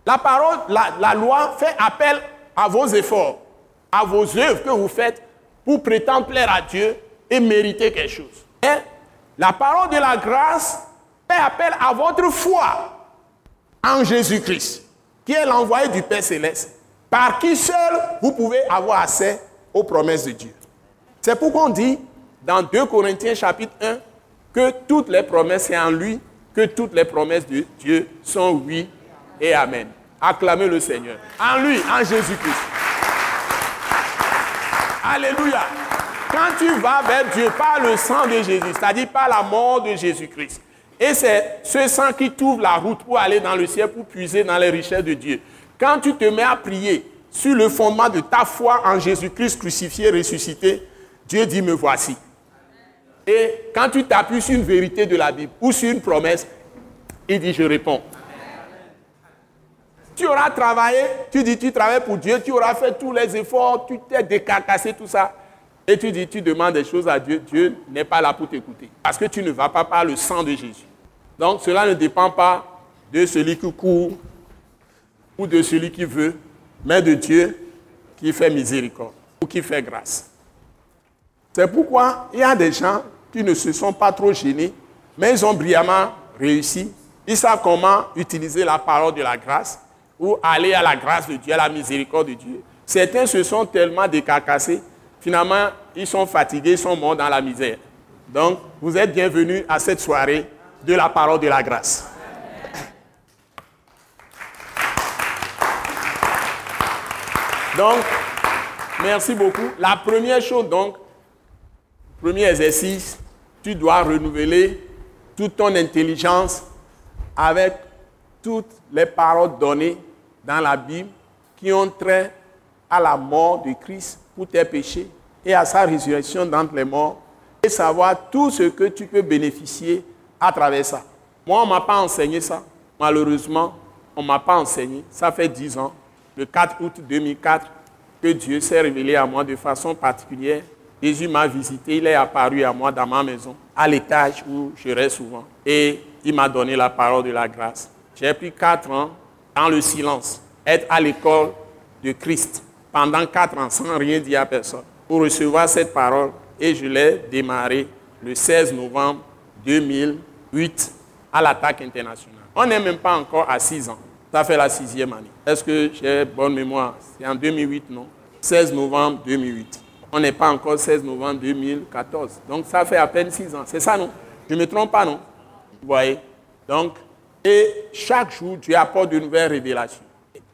La parole, la, loi fait appel à vos efforts, à vos œuvres que vous faites pour prétendre plaire à Dieu et mériter quelque chose. La parole de la grâce fait appel à votre foi en Jésus-Christ, qui est l'envoyé du Père céleste, par qui seul vous pouvez avoir accès aux promesses de Dieu. C'est pourquoi on dit dans 2 Corinthiens chapitre 1 que toutes les promesses sont en lui que toutes les promesses de Dieu sont oui et amen. Acclamez le Seigneur. En lui, en Jésus-Christ. Alléluia. Quand tu vas vers Dieu par le sang de Jésus, c'est-à-dire par la mort de Jésus-Christ, et c'est ce sang qui t'ouvre la route pour aller dans le ciel, pour puiser dans les richesses de Dieu. Quand tu te mets à prier sur le fondement de ta foi en Jésus-Christ crucifié, ressuscité, Dieu dit, me voici. Et quand tu t'appuies sur une vérité de la Bible ou sur une promesse, il dit, je réponds. Tu auras travaillé, tu dis, tu travailles pour Dieu, tu auras fait tous les efforts, tu t'es décarcassé, tout ça. Et tu dis, tu demandes des choses à Dieu, Dieu n'est pas là pour t'écouter. Parce que tu ne vas pas par le sang de Jésus. Donc cela ne dépend pas de celui qui court ou de celui qui veut, mais de Dieu qui fait miséricorde ou qui fait grâce. C'est pourquoi il y a des gens qui ne se sont pas trop gênés, mais ils ont brillamment réussi. Ils savent comment utiliser la parole de la grâce ou aller à la grâce de Dieu, à la miséricorde de Dieu. Certains se sont tellement décarcassés, finalement, ils sont fatigués, ils sont morts dans la misère. Donc, vous êtes bienvenus à cette soirée de la parole de la grâce. Donc, merci beaucoup. La première chose, donc, premier exercice, tu dois renouveler toute ton intelligence avec toutes les paroles données dans la Bible qui ont trait à la mort de Christ pour tes péchés et à sa résurrection d'entre les morts et savoir tout ce que tu peux bénéficier à travers ça. Moi, on ne m'a pas enseigné ça. Malheureusement, on ne m'a pas enseigné. Ça fait dix ans, le 4 août 2004, que Dieu s'est révélé à moi de façon particulière. Jésus m'a visité, il est apparu à moi dans ma maison, à l'étage où je reste souvent. Et il m'a donné la parole de la grâce. J'ai pris quatre ans dans le silence, être à l'école de Christ pendant quatre ans sans rien dire à personne pour recevoir cette parole et je l'ai démarré le 16 novembre 2008 à l'attaque internationale. On n'est même pas encore à six ans. Ça fait la sixième année. Est-ce que j'ai bonne mémoire? C'est en 2008, non? 16 novembre 2008. On n'est pas encore 16 novembre 2014. Donc ça fait à peine six ans. C'est ça, non? Je ne me trompe pas, non? Vous voyez? Donc, et chaque jour, Dieu apporte de nouvelles révélations.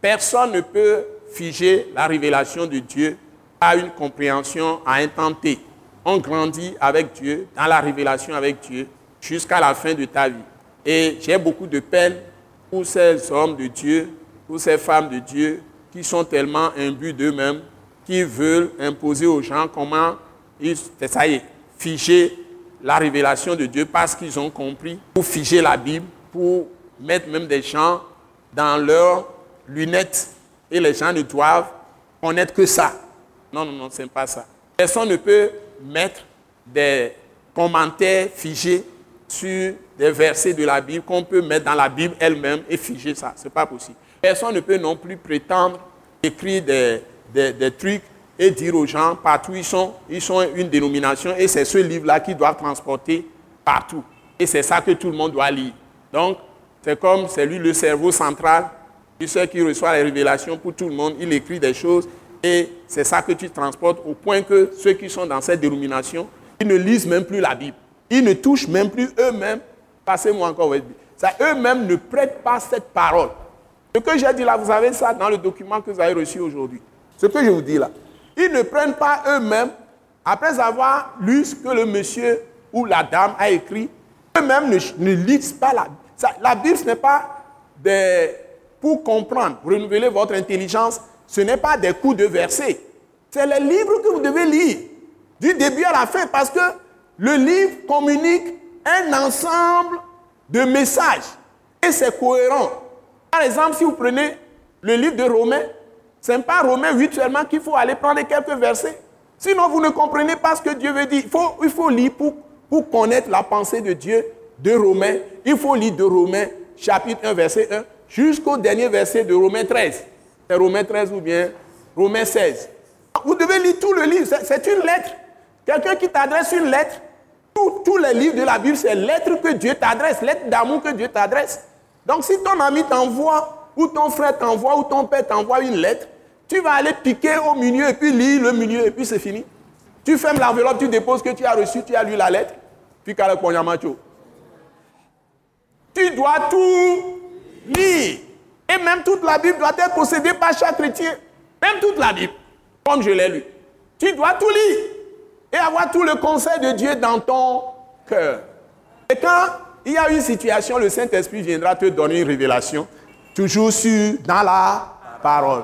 Personne ne peut figer la révélation de Dieu à une compréhension à un temps T. On grandit avec Dieu, dans la révélation avec Dieu, jusqu'à la fin de ta vie. Et j'ai beaucoup de peine pour ces hommes de Dieu, pour ces femmes de Dieu, qui sont tellement imbus d'eux-mêmes, qui veulent imposer aux gens comment ils, ça y est, figer la révélation de Dieu parce qu'ils ont compris, pour figer la Bible, pour mettre même des gens dans leurs lunettes. Et les gens ne doivent connaître que ça. Non, non, non, ce n'est pas ça. Personne ne peut mettre des commentaires figés sur des versets de la Bible qu'on peut mettre dans la Bible elle-même et figer ça. Ce n'est pas possible. Personne ne peut non plus prétendre écrire des, des, trucs et dire aux gens partout ils sont, ils sont une dénomination et c'est ce livre-là qu'ils doivent transporter partout. Et c'est ça que tout le monde doit lire. Donc, c'est comme c'est lui le cerveau central, il sait qui reçoit les révélations pour tout le monde, il écrit des choses et c'est ça que tu transportes au point que ceux qui sont dans cette dénomination, ils ne lisent même plus la Bible. Ils ne touchent même plus eux-mêmes. Passez-moi encore Ça, eux-mêmes ne prêtent pas cette parole. Ce que j'ai dit là, vous avez ça dans le document que vous avez reçu aujourd'hui. Ce que je vous dis là. Ils ne prennent pas eux-mêmes, après avoir lu ce que le monsieur ou la dame a écrit, eux-mêmes ne, lisent pas la Bible. La Bible, ce n'est pas des, pour comprendre, renouveler votre intelligence, ce n'est pas des coups de versets. C'est les livres que vous devez lire, du début à la fin, parce que le livre communique un ensemble de messages et c'est cohérent. Par exemple, si vous prenez le livre de Romains, ce n'est pas Romains 8 seulement qu'il faut aller prendre quelques versets. Sinon, vous ne comprenez pas ce que Dieu veut dire. Il faut, il faut lire pour, pour connaître la pensée de Dieu de Romains. Il faut lire de Romains chapitre 1, verset 1, jusqu'au dernier verset de Romains 13. Romains 13 ou bien Romains 16. Vous devez lire tout le livre, c'est une lettre. Quelqu'un qui t'adresse une lettre, tous les livres de la Bible, c'est lettre que Dieu t'adresse, lettre d'amour que Dieu t'adresse. Donc si ton ami t'envoie, ou ton frère t'envoie, ou ton père t'envoie une lettre, tu vas aller piquer au milieu et puis lire le milieu et puis c'est fini. Tu fermes l'enveloppe, tu déposes que tu as reçu, tu as lu la lettre, puis Tu dois tout lire. Et même toute la Bible doit être possédée par chaque chrétien. Même toute la Bible, comme je l'ai lu. Tu dois tout lire et avoir tout le conseil de Dieu dans ton cœur. Et quand il y a une situation, le Saint-Esprit viendra te donner une révélation, toujours sur, dans la parole.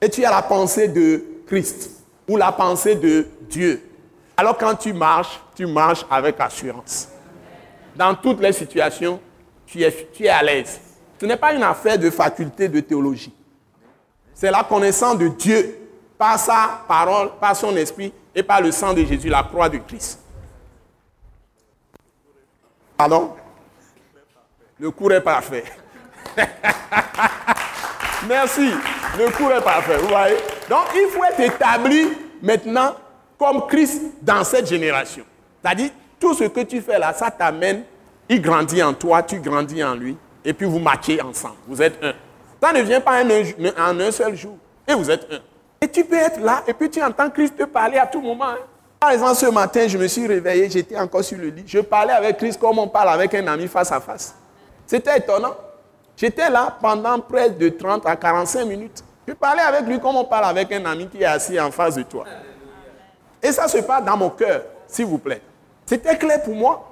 Et tu as la pensée de Christ ou la pensée de Dieu. Alors quand tu marches, tu marches avec assurance. Dans toutes les situations, tu es, tu es à l'aise. Ce n'est pas une affaire de faculté de théologie. C'est la connaissance de Dieu par sa parole, par son esprit et par le sang de Jésus, la croix de Christ. Pardon? Le cours est parfait. Merci. Le cours est parfait. Vous voyez? Donc il faut être établi maintenant comme Christ dans cette génération. C'est-à-dire, tout ce que tu fais là, ça t'amène, il grandit en toi, tu grandis en lui et puis vous matchez ensemble. Vous êtes un. Ça ne vient pas en un, seul jour. Et vous êtes un. Et tu peux être là et puis tu entends Christ te parler à tout moment. Hein. Par exemple, ce matin, je me suis réveillé, j'étais encore sur le lit. Je parlais avec Christ comme on parle avec un ami face à face. C'était étonnant. J'étais là pendant près de 30 à 45 minutes. Je parlais avec lui comme on parle avec un ami qui est assis en face de toi. Et ça se passe dans mon cœur, s'il vous plaît. C'était clair pour moi.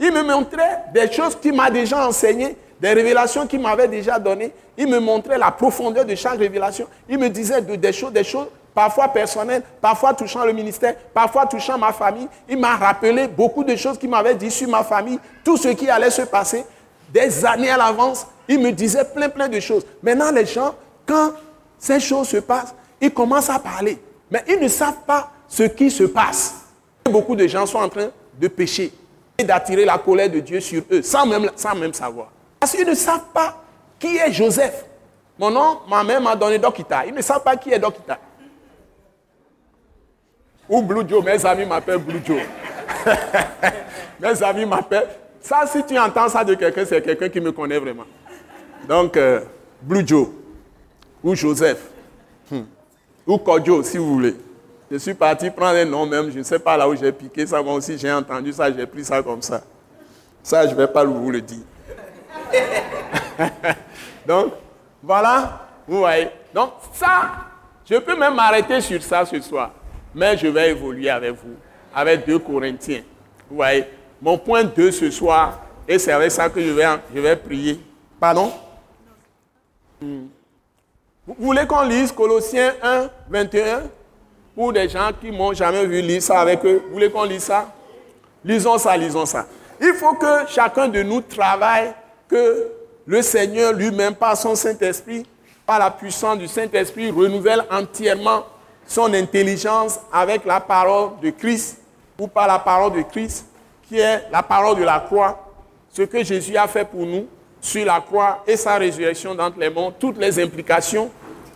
Il me montrait des choses qu'il m'a déjà enseignées, des révélations qu'il m'avait déjà données. Il me montrait la profondeur de chaque révélation. Il me disait des choses, des choses parfois personnelles, parfois touchant le ministère, parfois touchant ma famille. Il m'a rappelé beaucoup de choses qu'il m'avait dit sur ma famille, tout ce qui allait se passer. Des années à l'avance, il me disait plein, plein de choses. Maintenant, les gens, quand ces choses se passent, ils commencent à parler. Mais ils ne savent pas ce qui se passe. Beaucoup de gens sont en train de pécher d'attirer la colère de Dieu sur eux, sans même, sans même savoir. Parce qu'ils ne savent pas qui est Joseph. Mon nom, ma mère m'a donné Dokita. Ils ne savent pas qui est Dokita. Ou Blue Joe, mes amis m'appellent Blue Joe. mes amis m'appellent. Ça, si tu entends ça de quelqu'un, c'est quelqu'un qui me connaît vraiment. Donc, euh, Blue Joe ou Joseph. Hmm. Ou Kodjo, si vous voulez. Je suis parti prendre un nom même, je ne sais pas là où j'ai piqué ça, moi aussi j'ai entendu ça, j'ai pris ça comme ça. Ça, je ne vais pas vous le dire. Donc, voilà, vous voyez. Donc, ça, je peux même m'arrêter sur ça ce soir. Mais je vais évoluer avec vous, avec deux Corinthiens. Vous voyez, mon point 2 ce soir, et c'est avec ça que je vais, je vais prier. Pardon? Hmm. Vous voulez qu'on lise Colossiens 1, 21 Pour des gens qui m'ont jamais vu lire ça avec eux, vous voulez qu'on lise ça? Lisons ça, lisons ça. Il faut que chacun de nous travaille, que le Seigneur lui-même, par son Saint-Esprit, par la puissance du Saint-Esprit, renouvelle entièrement son intelligence avec la parole de Christ ou par la parole de Christ, qui est la parole de la croix, ce que Jésus a fait pour nous sur la croix et sa résurrection dans les mondes, toutes les implications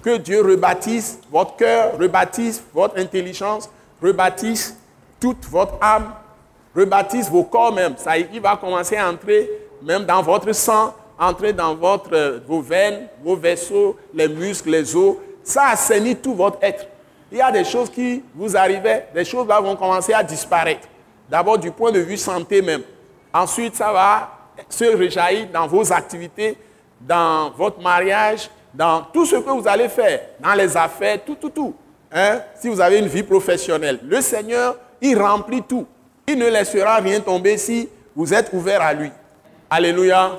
que Dieu rebâtisse votre cœur, rebâtisse votre intelligence, rebâtisse toute votre âme, rebâtisse vos corps même. Ça, il va commencer à entrer même dans votre sang, entrer dans votre, vos veines, vos vaisseaux, les muscles, les os. Ça assainit tout votre être. Il y a des choses qui vous arrivaient, des choses vont commencer à disparaître. D'abord du point de vue santé même. Ensuite, ça va se réjaillir dans vos activités, dans votre mariage, dans tout ce que vous allez faire, dans les affaires, tout, tout, tout. Hein? Si vous avez une vie professionnelle, le Seigneur, il remplit tout. Il ne laissera rien tomber si vous êtes ouvert à lui. Alléluia.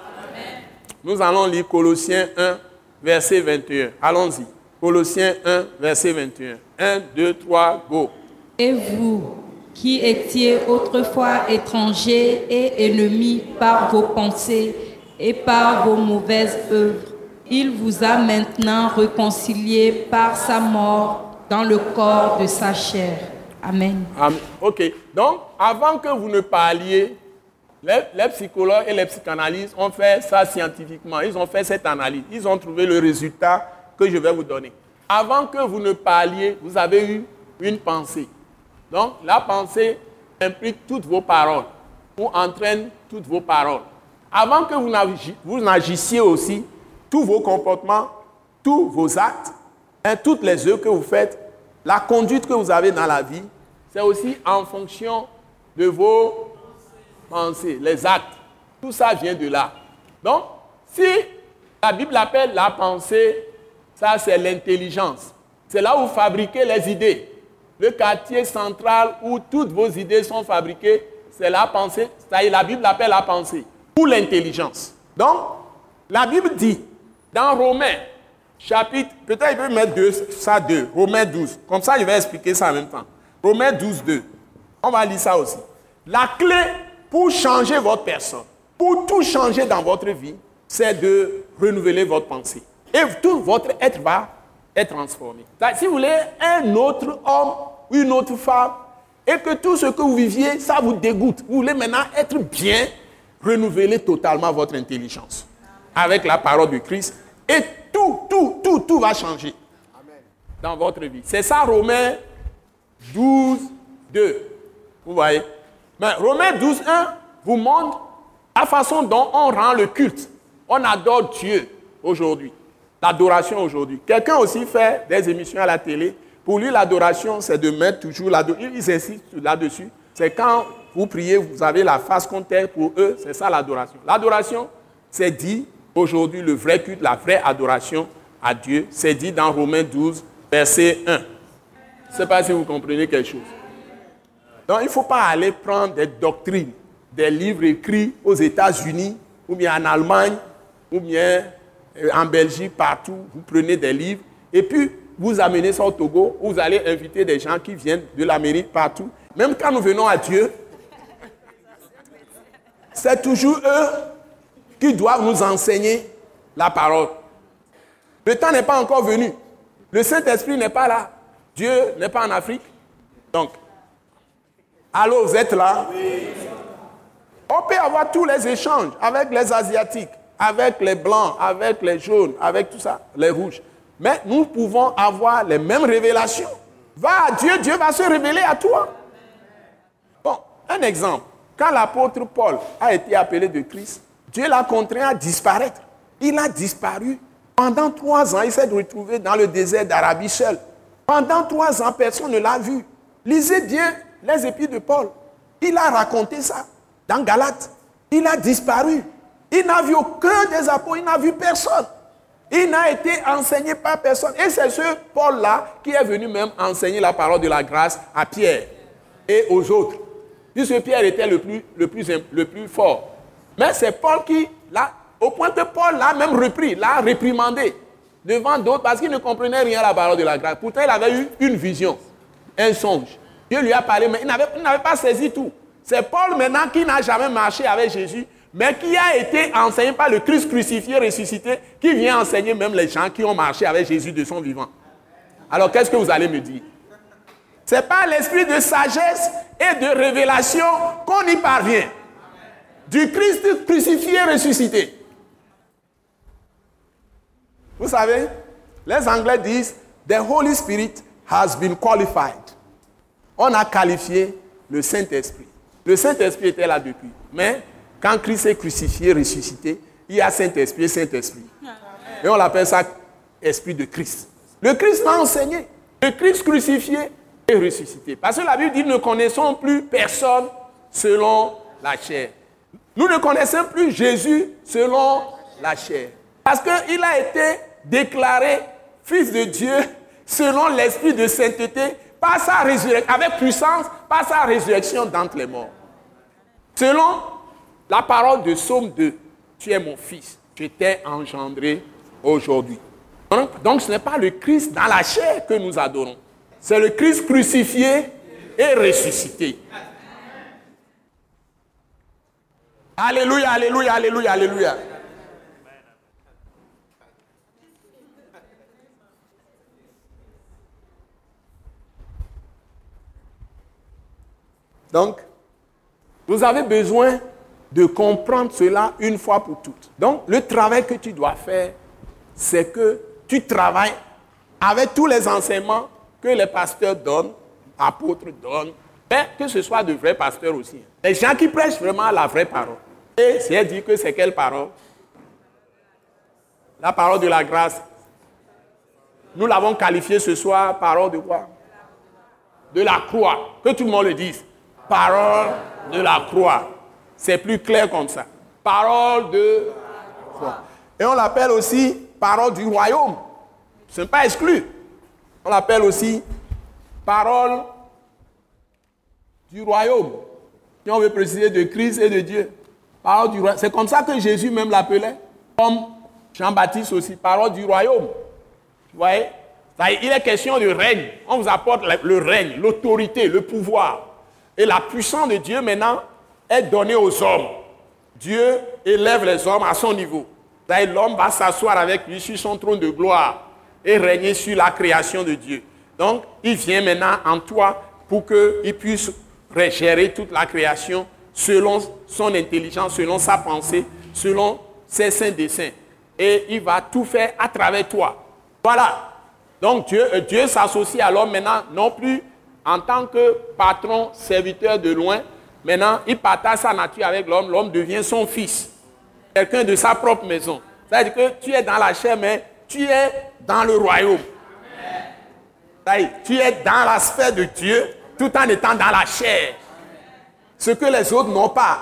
Nous allons lire Colossiens 1, verset 21. Allons-y. Colossiens 1, verset 21. 1, 2, 3, go. Et vous, qui étiez autrefois étrangers et ennemis par vos pensées et par vos mauvaises œuvres, il vous a maintenant réconcilié par sa mort dans le corps de sa chair. Amen. Ok. Donc, avant que vous ne parliez, les, les, psychologues et les psychanalystes ont fait ça scientifiquement. Ils ont fait cette analyse. Ils ont trouvé le résultat que je vais vous donner. Avant que vous ne parliez, vous avez eu une pensée. Donc, la pensée implique toutes vos paroles ou entraîne toutes vos paroles. Avant que vous n'agissiez aussi, tous vos comportements, tous vos actes, hein, toutes les œuvres que vous faites, la conduite que vous avez dans la vie, c'est aussi en fonction de vos pensées, les actes. Tout ça vient de là. Donc, si la Bible appelle la pensée, ça c'est l'intelligence. C'est là où vous fabriquez les idées. Le quartier central où toutes vos idées sont fabriquées, c'est la pensée. la Bible appelle la pensée ou l'intelligence. Donc, la Bible dit dans Romains, chapitre, peut-être il peut mettre deux, ça deux, Romains 12. Comme ça, je vais expliquer ça en même temps. Romains 12, 2. On va lire ça aussi. La clé pour changer votre personne, pour tout changer dans votre vie, c'est de renouveler votre pensée. Et tout votre être va être transformé. Si vous voulez un autre homme une autre femme, et que tout ce que vous viviez, ça vous dégoûte, vous voulez maintenant être bien, renouveler totalement votre intelligence avec la parole de Christ et tout, tout, tout, tout va changer dans votre vie. C'est ça Romains 12, 2. Vous voyez? Mais Romains 12, 1 vous montre la façon dont on rend le culte. On adore Dieu aujourd'hui. L'adoration aujourd'hui. Quelqu'un aussi fait des émissions à la télé. Pour lui, l'adoration, c'est de mettre toujours l'adoration. Ils insistent là-dessus. C'est quand vous priez, vous avez la face contre terre. Pour eux, c'est ça l'adoration. L'adoration, c'est dit aujourd'hui le vrai culte, la vraie adoration à Dieu. C'est dit dans Romains 12, verset 1. Je ne sais pas si vous comprenez quelque chose. Donc, il ne faut pas aller prendre des doctrines, des livres écrits aux États-Unis, ou bien en Allemagne, ou bien euh, en Belgique, partout. Vous prenez des livres, et puis vous amenez ça au Togo, vous allez inviter des gens qui viennent de l'Amérique, partout. Même quand nous venons à Dieu, c'est toujours eux qui doivent nous enseigner la parole. Le temps n'est pas encore venu. Le Saint-Esprit n'est pas là. Dieu n'est pas en Afrique. Donc, allô, vous êtes là? On peut avoir tous les échanges avec les Asiatiques, avec les Blancs, avec les jaunes, avec tout ça, les rouges. Mais nous pouvons avoir les mêmes révélations. Va à Dieu, Dieu va se révéler à toi. Bon, un exemple. Quand l'apôtre Paul a été appelé de Christ, Dieu l'a contraint à disparaître. Il a disparu. Pendant trois ans, il s'est retrouvé dans le désert d'Arabie seul. Pendant trois ans, personne ne l'a vu. Lisez bien les épis de Paul. Il a raconté ça dans Galate. Il a disparu. Il n'a vu aucun des apôtres, il n'a vu personne. Il n'a été enseigné par personne. Et c'est ce Paul-là qui est venu même enseigner la parole de la grâce à Pierre et aux autres. Puisque Pierre était le plus, le plus, le plus fort. Mais c'est Paul qui, là, au point que Paul l'a même repris, l'a réprimandé devant d'autres parce qu'il ne comprenait rien à la parole de la grâce. Pourtant, il avait eu une vision, un songe. Dieu lui a parlé, mais il n'avait pas saisi tout. C'est Paul maintenant qui n'a jamais marché avec Jésus, mais qui a été enseigné par le Christ crucifié, ressuscité, qui vient enseigner même les gens qui ont marché avec Jésus de son vivant. Alors qu'est-ce que vous allez me dire? C'est par l'esprit de sagesse et de révélation qu'on y parvient. Du Christ crucifié, ressuscité. Vous savez, les Anglais disent, The Holy Spirit has been qualified. On a qualifié le Saint-Esprit. Le Saint-Esprit était là depuis. Mais quand Christ est crucifié, ressuscité, il y a Saint-Esprit Saint-Esprit. Et on l'appelle ça Esprit de Christ. Le Christ m'a enseigné. Le Christ crucifié et ressuscité. Parce que la Bible dit, ne connaissons plus personne selon la chair. Nous ne connaissons plus Jésus selon la chair. Parce qu'il a été déclaré fils de Dieu selon l'esprit de sainteté par sa résurrection, avec puissance, par sa résurrection d'entre les morts. Selon la parole de Somme 2, tu es mon fils, je t'ai engendré aujourd'hui. Donc ce n'est pas le Christ dans la chair que nous adorons, c'est le Christ crucifié et ressuscité. Alléluia, alléluia, alléluia, alléluia. Donc, vous avez besoin de comprendre cela une fois pour toutes. Donc, le travail que tu dois faire, c'est que tu travailles avec tous les enseignements que les pasteurs donnent, apôtres donnent, mais que ce soit de vrais pasteurs aussi. Les gens qui prêchent vraiment la vraie parole. Et c'est dit que c'est quelle parole? La parole de la grâce. Nous l'avons qualifiée ce soir parole de quoi? De la croix. Que tout le monde le dise parole de la croix. C'est plus clair comme ça. Parole de. Et on l'appelle aussi parole du royaume. Ce n'est pas exclu. On l'appelle aussi parole du royaume. Si on veut préciser de Christ et de Dieu. Parole du royaume. C'est comme ça que Jésus même l'appelait. Comme Jean-Baptiste aussi. Parole du royaume. Vous voyez? Il est question de règne. On vous apporte le règne, l'autorité, le pouvoir. Et la puissance de Dieu maintenant est donnée aux hommes. Dieu élève les hommes à son niveau. L'homme va s'asseoir avec lui sur son trône de gloire et régner sur la création de Dieu. Donc, il vient maintenant en toi pour qu'il puisse régérer toute la création selon son intelligence, selon sa pensée, selon ses saints desseins. Et il va tout faire à travers toi. Voilà. Donc Dieu, euh, Dieu s'associe à l'homme maintenant, non plus en tant que patron, serviteur de loin, maintenant, il partage sa nature avec l'homme, l'homme devient son fils, quelqu'un de sa propre maison. C'est-à-dire que tu es dans la chair, mais tu es dans le royaume. Tu es dans la sphère de Dieu tout en étant dans la chair. Ce que les autres n'ont pas.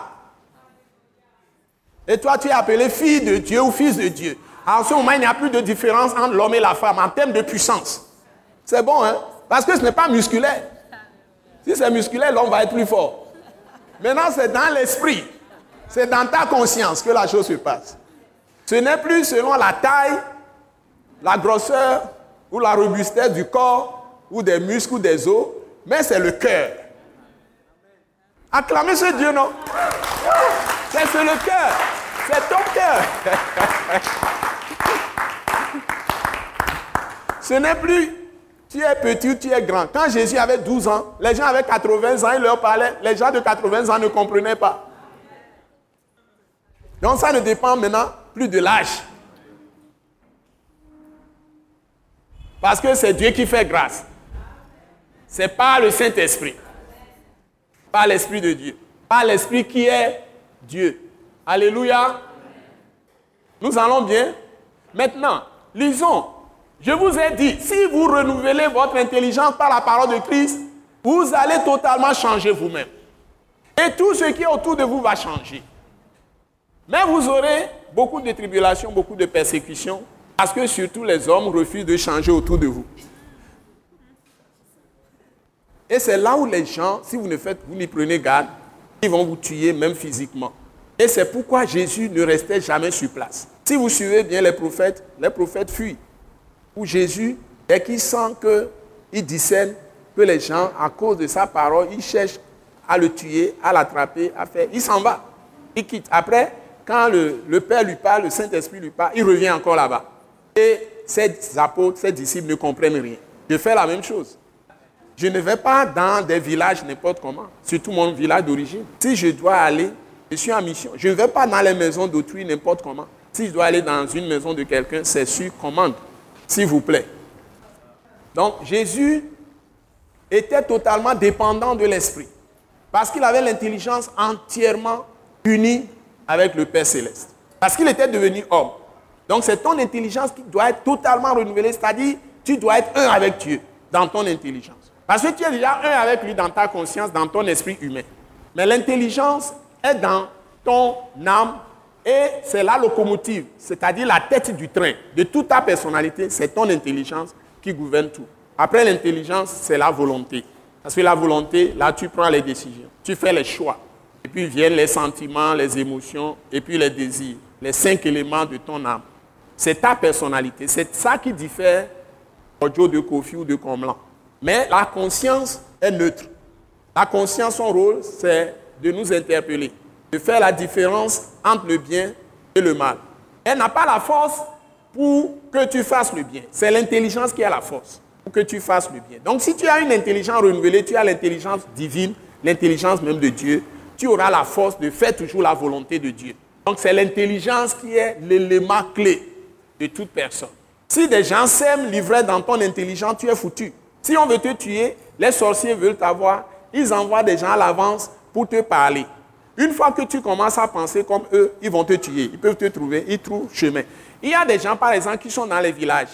Et toi, tu es appelé fille de Dieu ou fils de Dieu. En ce moment, il n'y a plus de différence entre l'homme et la femme en termes de puissance. C'est bon, hein? Parce que ce n'est pas musculaire. Si c'est musculaire, l'homme va être plus fort. Maintenant, c'est dans l'esprit. C'est dans ta conscience que la chose se passe. Ce n'est plus selon la taille, la grosseur ou la robustesse du corps ou des muscles ou des os, mais c'est le cœur. Acclamez ce Dieu, non? C'est le cœur. C'est ton cœur. Ce n'est plus tu es petit ou tu es grand. Quand Jésus avait 12 ans, les gens avaient 80 ans, il leur parlait. Les gens de 80 ans ne comprenaient pas. Donc ça ne dépend maintenant plus de l'âge. Parce que c'est Dieu qui fait grâce. C'est pas le Saint-Esprit. Pas l'Esprit de Dieu. Pas l'Esprit qui est Dieu. Alléluia. Nous allons bien. Maintenant, lisons. Je vous ai dit, si vous renouvelez votre intelligence par la parole de Christ, vous allez totalement changer vous-même. Et tout ce qui est autour de vous va changer. Mais vous aurez beaucoup de tribulations, beaucoup de persécutions, parce que surtout les hommes refusent de changer autour de vous. Et c'est là où les gens, si vous ne faites, vous n'y prenez garde, ils vont vous tuer même physiquement. Et c'est pourquoi Jésus ne restait jamais sur place. Si vous suivez bien les prophètes, les prophètes fuient. Où Jésus, dès qu'il sent qu'il discerne que les gens, à cause de sa parole, ils cherchent à le tuer, à l'attraper, à faire, il s'en va. Il quitte. Après, quand le, Père lui parle, le Saint-Esprit lui parle, il revient encore là-bas. Et ses apôtres, ses disciples ne comprennent rien. Je fais la même chose. Je ne vais pas dans des villages n'importe comment, surtout mon village d'origine. Si je dois aller, je suis en mission. Je ne vais pas dans les maisons d'autrui n'importe comment. Si je dois aller dans une maison de quelqu'un, c'est sur commande, s'il vous plaît. Donc Jésus était totalement dépendant de l'Esprit, parce qu'il avait l'intelligence entièrement unie avec le Père céleste. Parce qu'il était devenu homme. Donc c'est ton intelligence qui doit être totalement renouvelée, c'est-à-dire tu dois être un avec Dieu dans ton intelligence. Parce que tu es déjà un avec lui dans ta conscience, dans ton esprit humain. Mais l'intelligence est dans ton âme et c'est la locomotive, c'est-à-dire la tête du train de toute ta personnalité, c'est ton intelligence qui gouverne tout. Après l'intelligence, c'est la volonté. Parce que la volonté, là, tu prends les décisions, tu fais les choix. Et puis viennent les sentiments, les émotions, et puis les désirs, les cinq éléments de ton âme. C'est ta personnalité. C'est ça qui diffère audio de Kofi ou de Comlan. Mais la conscience est neutre. La conscience, son rôle, c'est de nous interpeller, de faire la différence entre le bien et le mal. Elle n'a pas la force pour que tu fasses le bien. C'est l'intelligence qui a la force pour que tu fasses le bien. Donc si tu as une intelligence renouvelée, tu as l'intelligence divine, l'intelligence même de Dieu, tu auras la force de faire toujours la volonté de Dieu. Donc c'est l'intelligence qui est l'élément clé de toute personne. Si des gens s'aiment livrer dans ton intelligence, tu es foutu. Si on veut te tuer, les sorciers veulent t'avoir, ils envoient des gens à l'avance pour te parler. Une fois que tu commences à penser comme eux, ils vont te tuer. Ils peuvent te trouver, ils trouvent chemin. Il y a des gens, par exemple, qui sont dans les villages.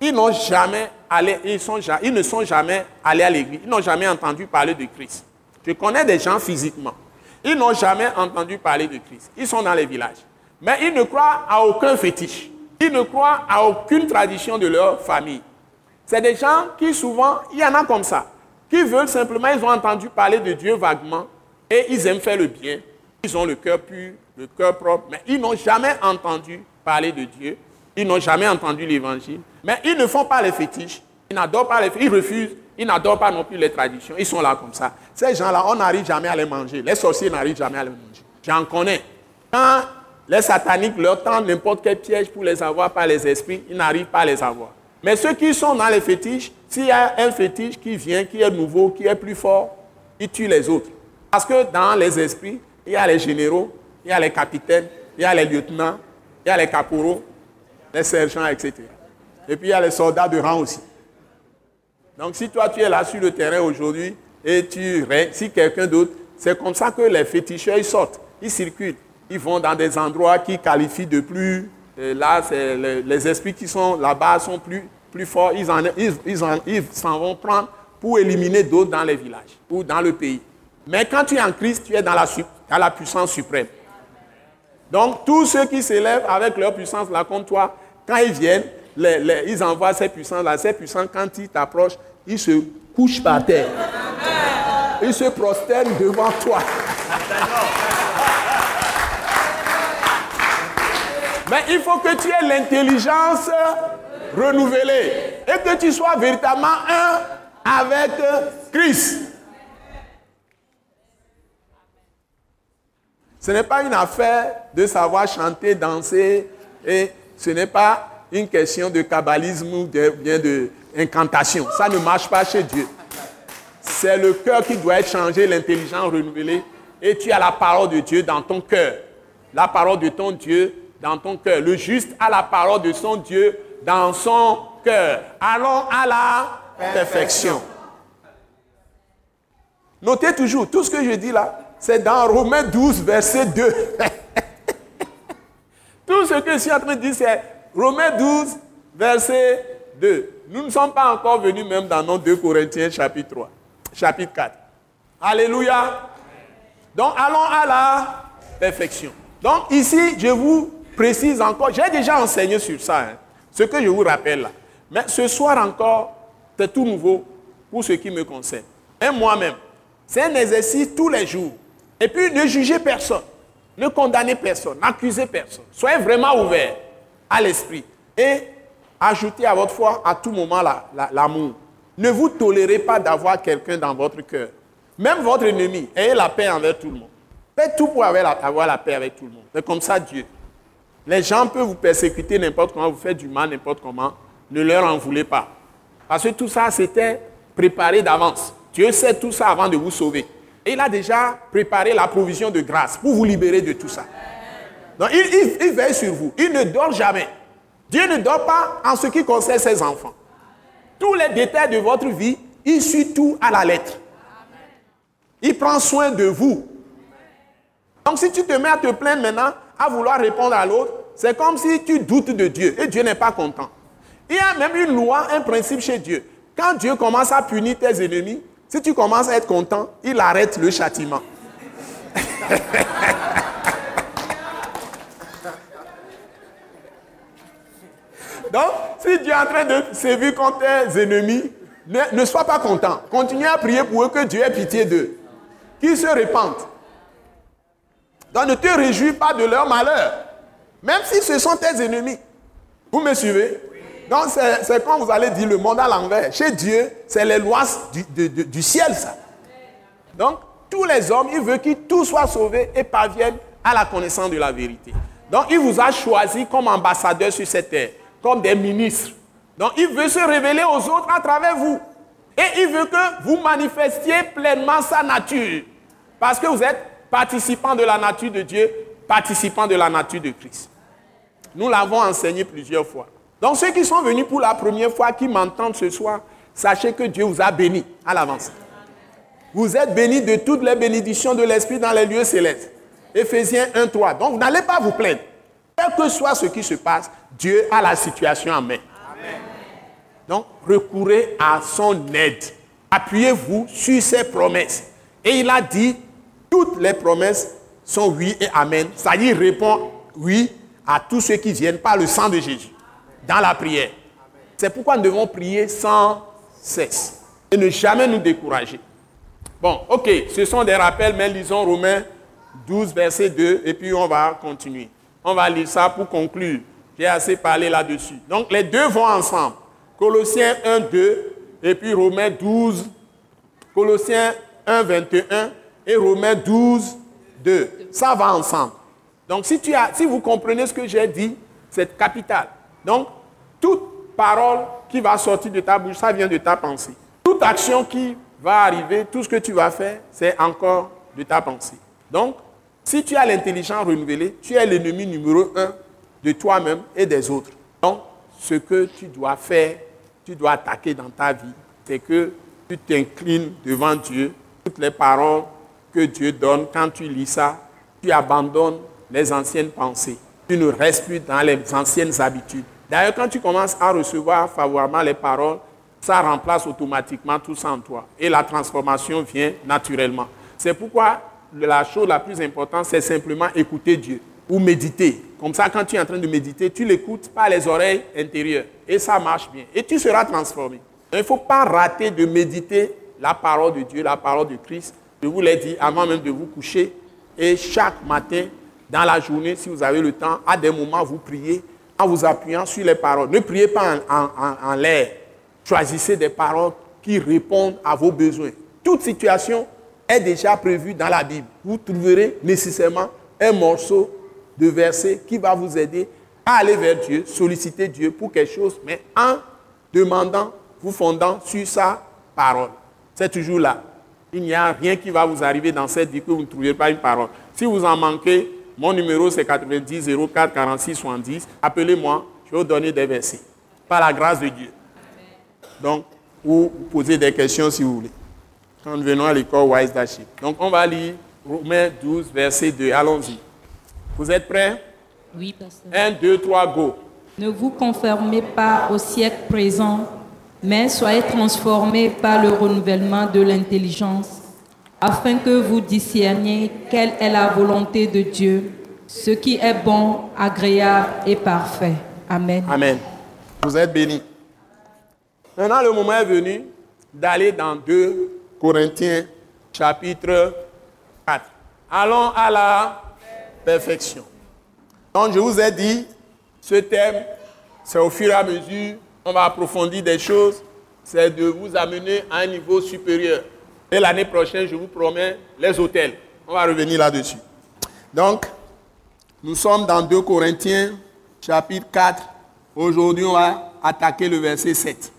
Ils n'ont jamais allé, ils, ne sont jamais allés à l'église. Ils n'ont jamais entendu parler de Christ. Je connais des gens physiquement. Ils n'ont jamais entendu parler de Christ. Ils sont dans les villages. Mais ils ne croient à aucun fétiche. Ils ne croient à aucune tradition de leur famille. C'est des gens qui souvent, il y en a comme ça, qui veulent simplement, ils ont entendu parler de Dieu vaguement et ils aiment faire le bien. Ils ont le cœur pur, le cœur propre, mais ils n'ont jamais entendu parler de Dieu. Ils n'ont jamais entendu l'évangile. Mais ils ne font pas les fétiches. Ils n'adorent pas les. Ils refusent ils n'adorent pas non plus les traditions. Ils sont là comme ça. Ces gens-là, on n'arrive jamais à les manger. Les sorciers n'arrivent jamais à les manger. J'en connais. Quand les sataniques leur tendent n'importe quel piège pour les avoir par les esprits, ils n'arrivent pas à les avoir. Mais ceux qui sont dans les fétiches, s'il y a un fétiche qui vient, qui est nouveau, qui est plus fort, ils tuent les autres. Parce que dans les esprits, il y a les généraux, il y a les capitaines, il y a les lieutenants, il y a les caporaux, les sergents, etc. Et puis il y a les soldats de rang aussi. Donc si toi tu es là sur le terrain aujourd'hui et tu si quelqu'un d'autre, c'est comme ça que les féticheurs ils sortent, ils circulent, ils vont dans des endroits qui qualifient de plus là, les, esprits qui sont là-bas sont plus, forts. Ils s'en ils, ils vont prendre pour éliminer d'autres dans les villages ou dans le pays. Mais quand tu es en Christ, tu es dans la, dans la puissance suprême. Donc, tous ceux qui s'élèvent avec leur puissance là contre toi, quand ils viennent, ils envoient ces puissances-là. Ces puissances, quand ils t'approchent, ils se couchent par terre. Ils se prosternent devant toi. Mais il faut que tu aies l'intelligence renouvelée et que tu sois véritablement un avec Christ. Ce n'est pas une affaire de savoir chanter, danser, et ce n'est pas une question de kabbalisme ou bien d'incantation. Ça ne marche pas chez Dieu. C'est le cœur qui doit être changé, l'intelligence renouvelée, et tu as la parole de Dieu dans ton cœur. La parole de ton Dieu dans ton cœur. Le juste a la parole de son Dieu dans son cœur. Allons à la perfection. Notez toujours, tout ce que je dis là, c'est dans Romains 12, verset 2. tout ce que je suis en train de dire, c'est Romains 12, verset 2. Nous ne sommes pas encore venus même dans nos 2 Corinthiens chapitre 3, chapitre 4. Alléluia. Donc allons à la perfection. Donc ici, je vous précise encore, j'ai déjà enseigné sur ça, hein, ce que je vous rappelle là. Mais ce soir encore, c'est tout nouveau pour ce qui me concerne. Et moi-même, c'est un exercice tous les jours. Et puis ne jugez personne, ne condamnez personne, n'accusez personne. Soyez vraiment ouvert à l'esprit et ajoutez à votre foi à tout moment l'amour. ne vous tolérez pas d'avoir quelqu'un dans votre cœur. Même votre ennemi, ayez la paix envers tout le monde. Faites tout pour avoir la, avoir la paix avec tout le monde. C'est comme ça Dieu. Les gens peuvent vous persécuter n'importe comment, vous faites du mal n'importe comment. Ne leur en voulez pas. Parce que tout ça, c'était préparé d'avance. Dieu sait tout ça avant de vous sauver. Et il a déjà préparé la provision de grâce pour vous libérer de tout ça. Donc il, il veille sur vous. Il ne dort jamais. Dieu ne dort pas en ce qui concerne ses enfants. Tous les détails de votre vie, il suit tout à la lettre. Il prend soin de vous. Donc si tu te mets à te plaindre maintenant, à vouloir répondre à l'autre, c'est comme si tu doutes de Dieu et Dieu n'est pas content. Il y a même une loi, un principe chez Dieu. Quand Dieu commence à punir tes ennemis, si tu commences à être content, il arrête le châtiment. Donc, si Dieu est en train de sévir contre tes ennemis, ne, ne sois pas content. Continue à prier pour eux que Dieu ait pitié d'eux. Qu'ils se répandent. Donc ne te réjouis pas de leur malheur, même si ce sont tes ennemis. Vous me suivez? Donc c'est quand vous allez dire le monde à l'envers. Chez Dieu, c'est les lois du, ciel, ça. Donc tous les hommes, il veut qu'ils tous soient sauvés et parviennent à la connaissance de la vérité. Donc il vous a choisi comme ambassadeur sur cette terre, comme des ministres. Donc il veut se révéler aux autres à travers vous. Et il veut que vous manifestiez pleinement sa nature. Parce que vous êtes participant de la nature de Dieu, participant de la nature de Christ. Nous l'avons enseigné plusieurs fois. Donc ceux qui sont venus pour la première fois, qui m'entendent ce soir, sachez que Dieu vous a béni à l'avance. Vous êtes bénis de toutes les bénédictions de l'Esprit dans les lieux célestes. Éphésiens 1, 3. Donc n'allez pas vous plaindre. Quel que soit ce qui se passe, Dieu a la situation en main. Donc recourez à son aide. Appuyez-vous sur ses promesses. Et il a dit, toutes les promesses sont oui et amen. Y répond oui à tous ceux qui viennent par le sang de Jésus dans la prière. C'est pourquoi nous devons prier sans cesse et ne jamais nous décourager. Bon, ok, ce sont des rappels, mais lisons Romains 12, verset 2, et puis on va continuer. On va lire ça pour conclure. J'ai assez parlé là-dessus. Donc les deux vont ensemble. Colossiens 1, 2, et puis Romains 12, Colossiens 1, 21 et Romains 12, 2. Ça va ensemble. Donc si, tu as, si vous comprenez ce que j'ai dit, c'est capital. Donc, toute parole qui va sortir de ta bouche, ça vient de ta pensée. Toute action qui va arriver, tout ce que tu vas faire, c'est encore de ta pensée. Donc, si tu as l'intelligence renouvelée, tu es l'ennemi numéro un de toi-même et des autres. Donc, ce que tu dois faire, tu dois attaquer dans ta vie, c'est que tu t'inclines devant Dieu. Toutes les paroles que Dieu donne, quand tu lis ça, tu abandonnes les anciennes pensées Tu ne restes plus dans les anciennes habitudes. D'ailleurs, quand tu commences à recevoir favorablement les paroles, ça remplace automatiquement tout ça en toi. Et la transformation vient naturellement. C'est pourquoi la chose la plus importante, c'est simplement écouter Dieu ou méditer. Comme ça, quand tu es en train de méditer, tu l'écoutes par les oreilles intérieures. Et ça marche bien. Et tu seras transformé. Il ne faut pas rater de méditer la parole de Dieu, la parole de Christ. Je vous l'ai dit avant même de vous coucher. Et chaque matin, dans la journée, si vous avez le temps, à des moments, vous priez en vous appuyant sur les paroles. Ne priez pas en, l'air. Choisissez des paroles qui répondent à vos besoins. Toute situation est déjà prévue dans la Bible. Vous trouverez nécessairement un morceau de verset qui va vous aider à aller vers Dieu, solliciter Dieu pour quelque chose, mais en demandant, vous fondant sur sa parole. C'est toujours là. Il n'y a rien qui va vous arriver dans cette vie que vous ne trouverez pas une parole. Si vous en manquez, mon numéro c'est 90 04 46 70. Appelez-moi, je vais vous donner des versets. Par la grâce de Dieu. Donc, vous posez des questions si vous voulez. Quand nous venons à l'école Wise Daship. Donc, on va lire Romains 12, verset 2. Allons-y. Vous êtes prêts? Oui, pasteur. 1, 2, 3, go. Ne vous conformez pas au siècle présent, mais soyez transformés par le renouvellement de l'intelligence afin que vous discerniez quelle est la volonté de Dieu, ce qui est bon, agréable et parfait. Amen. Amen. Vous êtes bénis. Maintenant, le moment est venu d'aller dans 2 Corinthiens chapitre 4. Allons à la perfection. Donc, je vous ai dit, ce thème, c'est au fur et à mesure, on va approfondir des choses, c'est de vous amener à un niveau supérieur. Et l'année prochaine, je vous promets, les hôtels. On va revenir là-dessus. Donc, nous sommes dans 2 Corinthiens, chapitre 4. Aujourd'hui, on va attaquer le verset 7.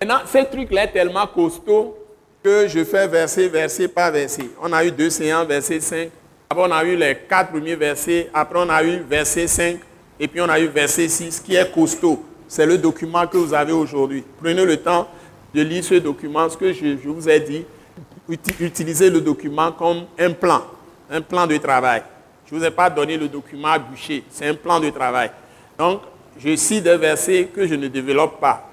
Maintenant, ce truc-là est tellement costaud que je fais verset, verset par verset. On a eu deux séances, verset 5. Après, on a eu les quatre premiers versets. Après, on a eu verset 5. Et puis, on a eu verset 6, qui est costaud. C'est le document que vous avez aujourd'hui. Prenez le temps de lire ce document, ce que je, vous ai dit, utilisez le document comme un plan, un plan de travail. Je ne vous ai pas donné le document à bûcher, c'est un plan de travail. Donc, je cite des versets que je ne développe pas.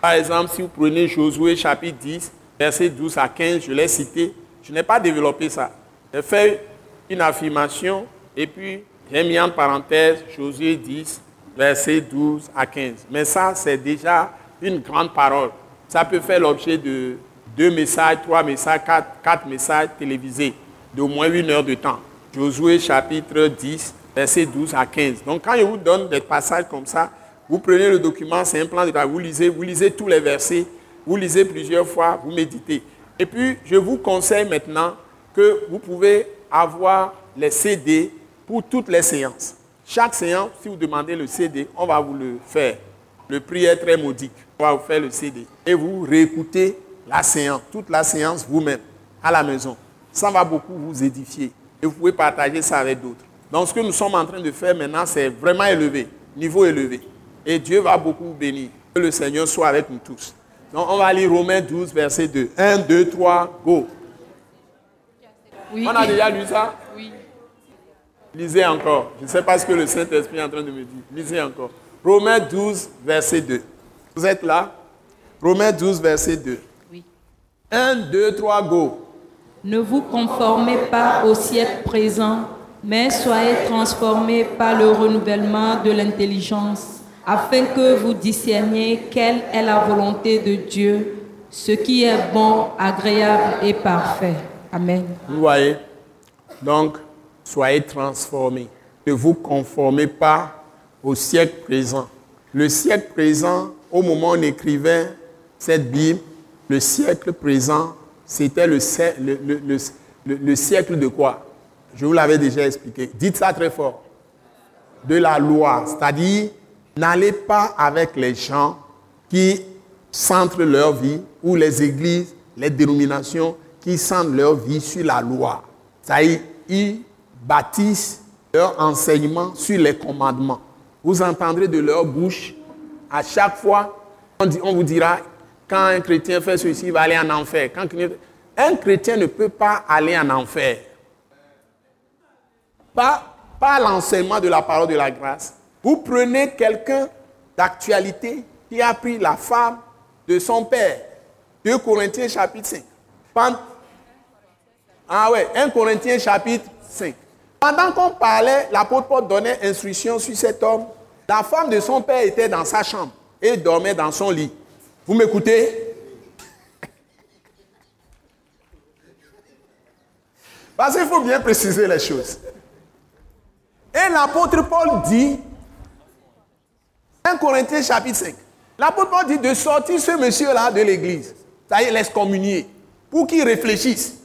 Par exemple, si vous prenez Josué chapitre 10, verset 12 à 15, je l'ai cité, je n'ai pas développé ça. J'ai fait une affirmation et puis j'ai mis en parenthèse Josué 10, verset 12 à 15. Mais ça, c'est déjà une grande parole ça peut faire l'objet de deux messages, trois messages, quatre, messages télévisés d'au moins une heure de temps. Josué chapitre 10, verset 12 à 15. Donc quand je vous donne des passages comme ça, vous prenez le document, c'est un plan de travail, vous lisez, vous lisez tous les versets, vous lisez plusieurs fois, vous méditez. Et puis, je vous conseille maintenant que vous pouvez avoir les CD pour toutes les séances. Chaque séance, si vous demandez le CD, on va vous le faire. Le prix est très modique va vous faire le CD. Et vous réécoutez la séance, toute la séance vous-même, à la maison. Ça va beaucoup vous édifier. Et vous pouvez partager ça avec d'autres. Donc ce que nous sommes en train de faire maintenant, c'est vraiment élevé, niveau élevé. Et Dieu va beaucoup vous bénir. Que le Seigneur soit avec nous tous. Donc on va lire Romains 12, verset 2. 1, 2, 3, go. On a déjà lu ça? Oui. Lisez encore. Je ne sais pas ce que le Saint-Esprit est en train de me dire. Lisez encore. Romains 12, verset 2. Vous êtes là? Romains 12, verset 2. Oui. 1, 2, 3, go. Ne vous conformez pas au siècle présent, mais soyez transformés par le renouvellement de l'intelligence, afin que vous discerniez quelle est la volonté de Dieu, ce qui est bon, agréable et parfait. Amen. Vous voyez? Donc, soyez transformés. Ne vous conformez pas au siècle présent. Le siècle présent, au moment où on écrivait cette Bible, le siècle présent, c'était le, le, siècle de quoi? Je vous l'avais déjà expliqué. Dites ça très fort. De la loi. C'est-à-dire, n'allez pas avec les gens qui centrent leur vie, ou les églises, les dénominations qui centrent leur vie sur la loi. C'est-à-dire, ils bâtissent leur enseignement sur les commandements. Vous entendrez de leur bouche à chaque fois, on, vous dira, quand un chrétien fait ceci, il va aller en enfer. Quand un chrétien ne peut pas aller en enfer. Pas l'enseignement de la parole de la grâce, vous prenez quelqu'un d'actualité qui a pris la femme de son père. 2 Corinthiens chapitre 5. Ah ouais, 1 Corinthiens chapitre 5. Pendant qu'on parlait, l'apôtre Paul donnait instruction sur cet homme. La femme de son père était dans sa chambre et dormait dans son lit. Vous m'écoutez? Parce qu'il faut bien préciser les choses. Et l'apôtre Paul dit, 1 Corinthiens chapitre 5, l'apôtre Paul dit de sortir ce monsieur-là de l'église, ça y est, l'excommunier, pour qu'il réfléchisse.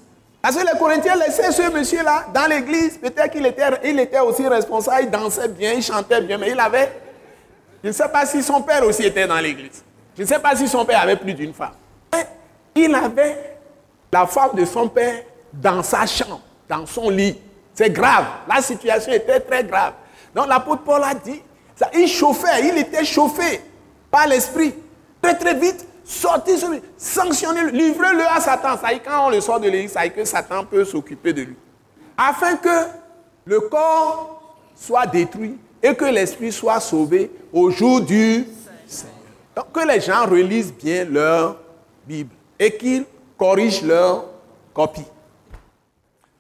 Parce que les Corinthiens laissaient ce monsieur-là dans l'église, peut-être qu'il était, il était aussi responsable, il dansait bien, il chantait bien, mais il avait, je ne sais pas si son père aussi était dans l'église. Je ne sais pas si son père avait plus d'une femme. Mais il avait la femme de son père dans sa chambre, dans son lit. C'est grave. La situation était très grave. Donc l'apôtre Paul a dit, il chauffait, il était chauffé par l'esprit. Très très vite, sortez sur lui, sanctionnez-le, livrez-le à Satan. Ça y quand on le sort de l'église, ça y que Satan peut s'occuper de lui. Afin que le corps soit détruit et que l'esprit soit sauvé au jour du Seigneur. Donc que les gens relisent bien leur Bible et qu'ils corrigent leur copie.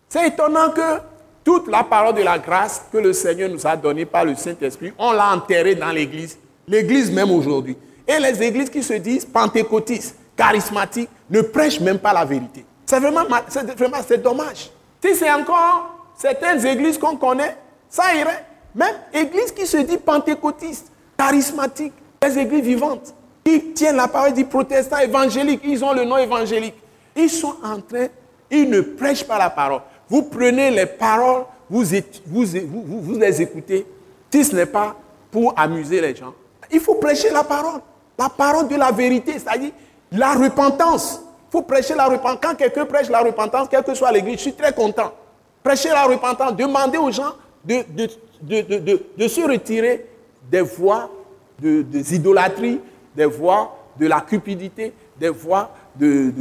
C'est étonnant que toute la parole de la grâce que le Seigneur nous a donnée par le Saint-Esprit, on l'a enterrée dans l'Église, l'Église même aujourd'hui. Et les églises qui se disent pentecôtistes, charismatiques, ne prêchent même pas la vérité. C'est vraiment, vraiment, dommage. Si c'est encore certaines églises qu'on connaît, ça irait. Même églises qui se disent pentecôtistes, charismatiques, les églises vivantes, qui tiennent la parole des protestants évangéliques, ils ont le nom évangélique. Ils sont en train, ils ne prêchent pas la parole. Vous prenez les paroles, vous, vous, les écoutez, si ce n'est pas pour amuser les gens. Il faut prêcher la parole, la parole de la vérité, c'est-à-dire la repentance. Il faut prêcher la repentance. Quand quelqu'un prêche la repentance, quelle que soit l'église, je suis très content. Prêcher la repentance, demander aux gens de, se retirer des voies des idolâtries, des voies de la cupidité, des voies de,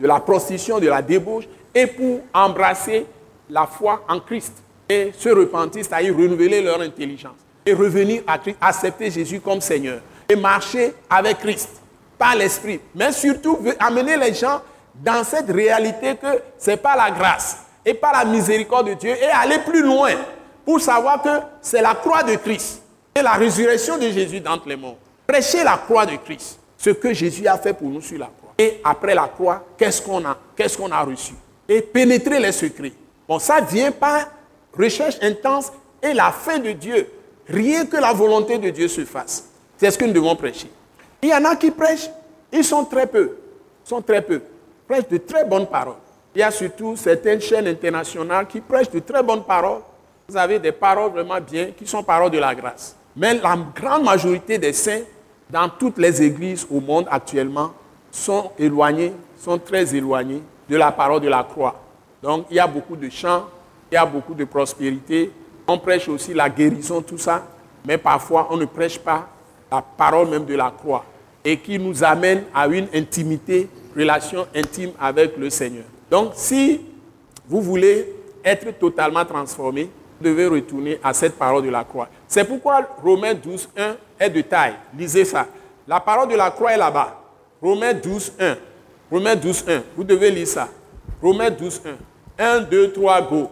la prostitution, de la débauche, et pour embrasser la foi en Christ et se repentir, c'est-à-dire renouveler leur intelligence et revenir à Christ, accepter Jésus comme Seigneur et marcher avec Christ par l'Esprit. Mais surtout, amener les gens dans cette réalité que ce n'est pas la grâce et pas la miséricorde de Dieu et aller plus loin pour savoir que c'est la croix de Christ et la résurrection de Jésus d'entre les morts. Prêcher la croix de Christ, ce que Jésus a fait pour nous sur la croix. Et après la croix, qu'est-ce qu'on a, qu'est-ce qu'on a reçu? Et pénétrer les secrets. Bon, ça vient par recherche intense et la fin de Dieu. Rien que la volonté de Dieu se fasse. C'est ce que nous devons prêcher. Il y en a qui prêchent, ils sont très peu, sont très peu, prêchent de très bonnes paroles. Il y a surtout certaines chaînes internationales qui prêchent de très bonnes paroles. Vous avez des paroles vraiment bien qui sont paroles de la grâce. Mais la grande majorité des saints dans toutes les églises au monde actuellement sont éloignés, sont très éloignés de la parole de la croix. Donc il y a beaucoup de chants, il y a beaucoup de prospérité. On prêche aussi la guérison, tout ça, mais parfois on ne prêche pas la parole même de la croix et qui nous amène à une intimité, relation intime avec le Seigneur. Donc si vous voulez être totalement transformé, vous devez retourner à cette parole de la croix. C'est pourquoi Romains 12, 1 est de taille. Lisez ça. La parole de la croix est là-bas. Romains 12, 1. Romains 12, 1. Vous devez lire ça. Romains 12, 1. 1, 2, 3, go.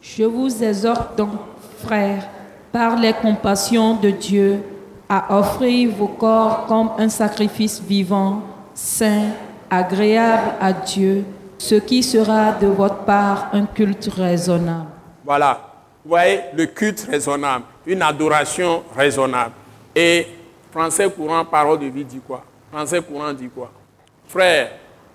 Je vous exhorte donc, frères, par les compassions de Dieu, à offrir vos corps comme un sacrifice vivant, saint, agréable à Dieu, ce qui sera de votre part un culte raisonnable. Voilà. Vous voyez, le culte raisonnable, une adoration raisonnable. Et français courant, parole de vie dit quoi? Français courant dit quoi? Frère,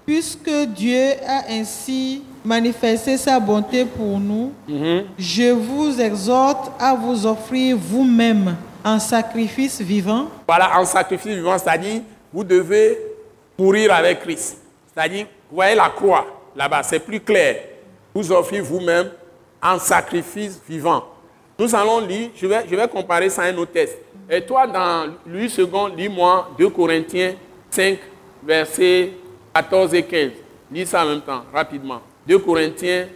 Puisque Dieu a ainsi manifesté sa bonté pour nous, mhm. je vous exhorte à vous offrir vous-même en sacrifice vivant. Voilà, en sacrifice vivant, c'est-à-dire, vous devez mourir avec Christ. C'est-à-dire, vous voyez la croix là-bas, c'est plus clair. Vous offrez vous-même en sacrifice vivant. Nous allons lire, je vais, je vais comparer ça à un autre test. Et toi, dans Louis II, lis-moi 2 Corinthiens 5, verset 14 et 15. Lis ça en même temps, rapidement. 2 Corinthiens,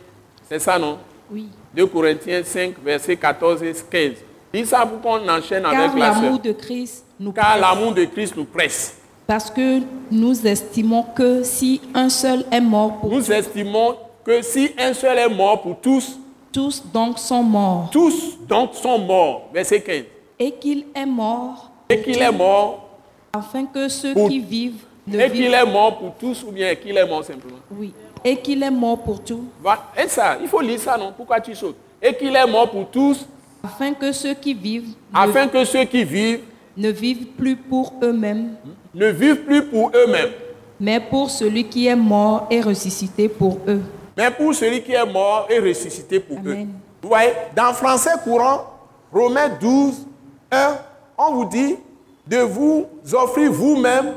c'est ça, non? Oui. 2 Corinthiens 5, versets 14 et 15. Dis ça pour qu'on enchaîne Car avec la l'amour de Christ nous Car presse. l'amour de Christ nous presse. Parce que nous estimons que si un seul est mort pour Nous estimons que si un seul est mort pour tous, tous, donc sont morts. tous donc sont morts. Verset 15. Et qu'il est mort Et qu'il est mort, afin que ceux Pour- qui vivent ne et qu'il vivent est mort pour tous, ou bien qu'il est mort simplement. Oui. Et qu'il est mort pour tous, Va- Et ça, il faut lire ça, non? Pourquoi tu sautes? Et qu'il est mort pour tous, afin que ceux qui vivent ne- afin que ceux qui vivent ne, vivent plus pour eux-mêmes, ne vivent plus pour eux-mêmes, mais pour celui qui est mort et ressuscité pour eux. mais pour celui qui est mort et ressuscité pour eux. Vous voyez, dans français courant, Romains 12, 1, on vous dit de vous offrir vous-même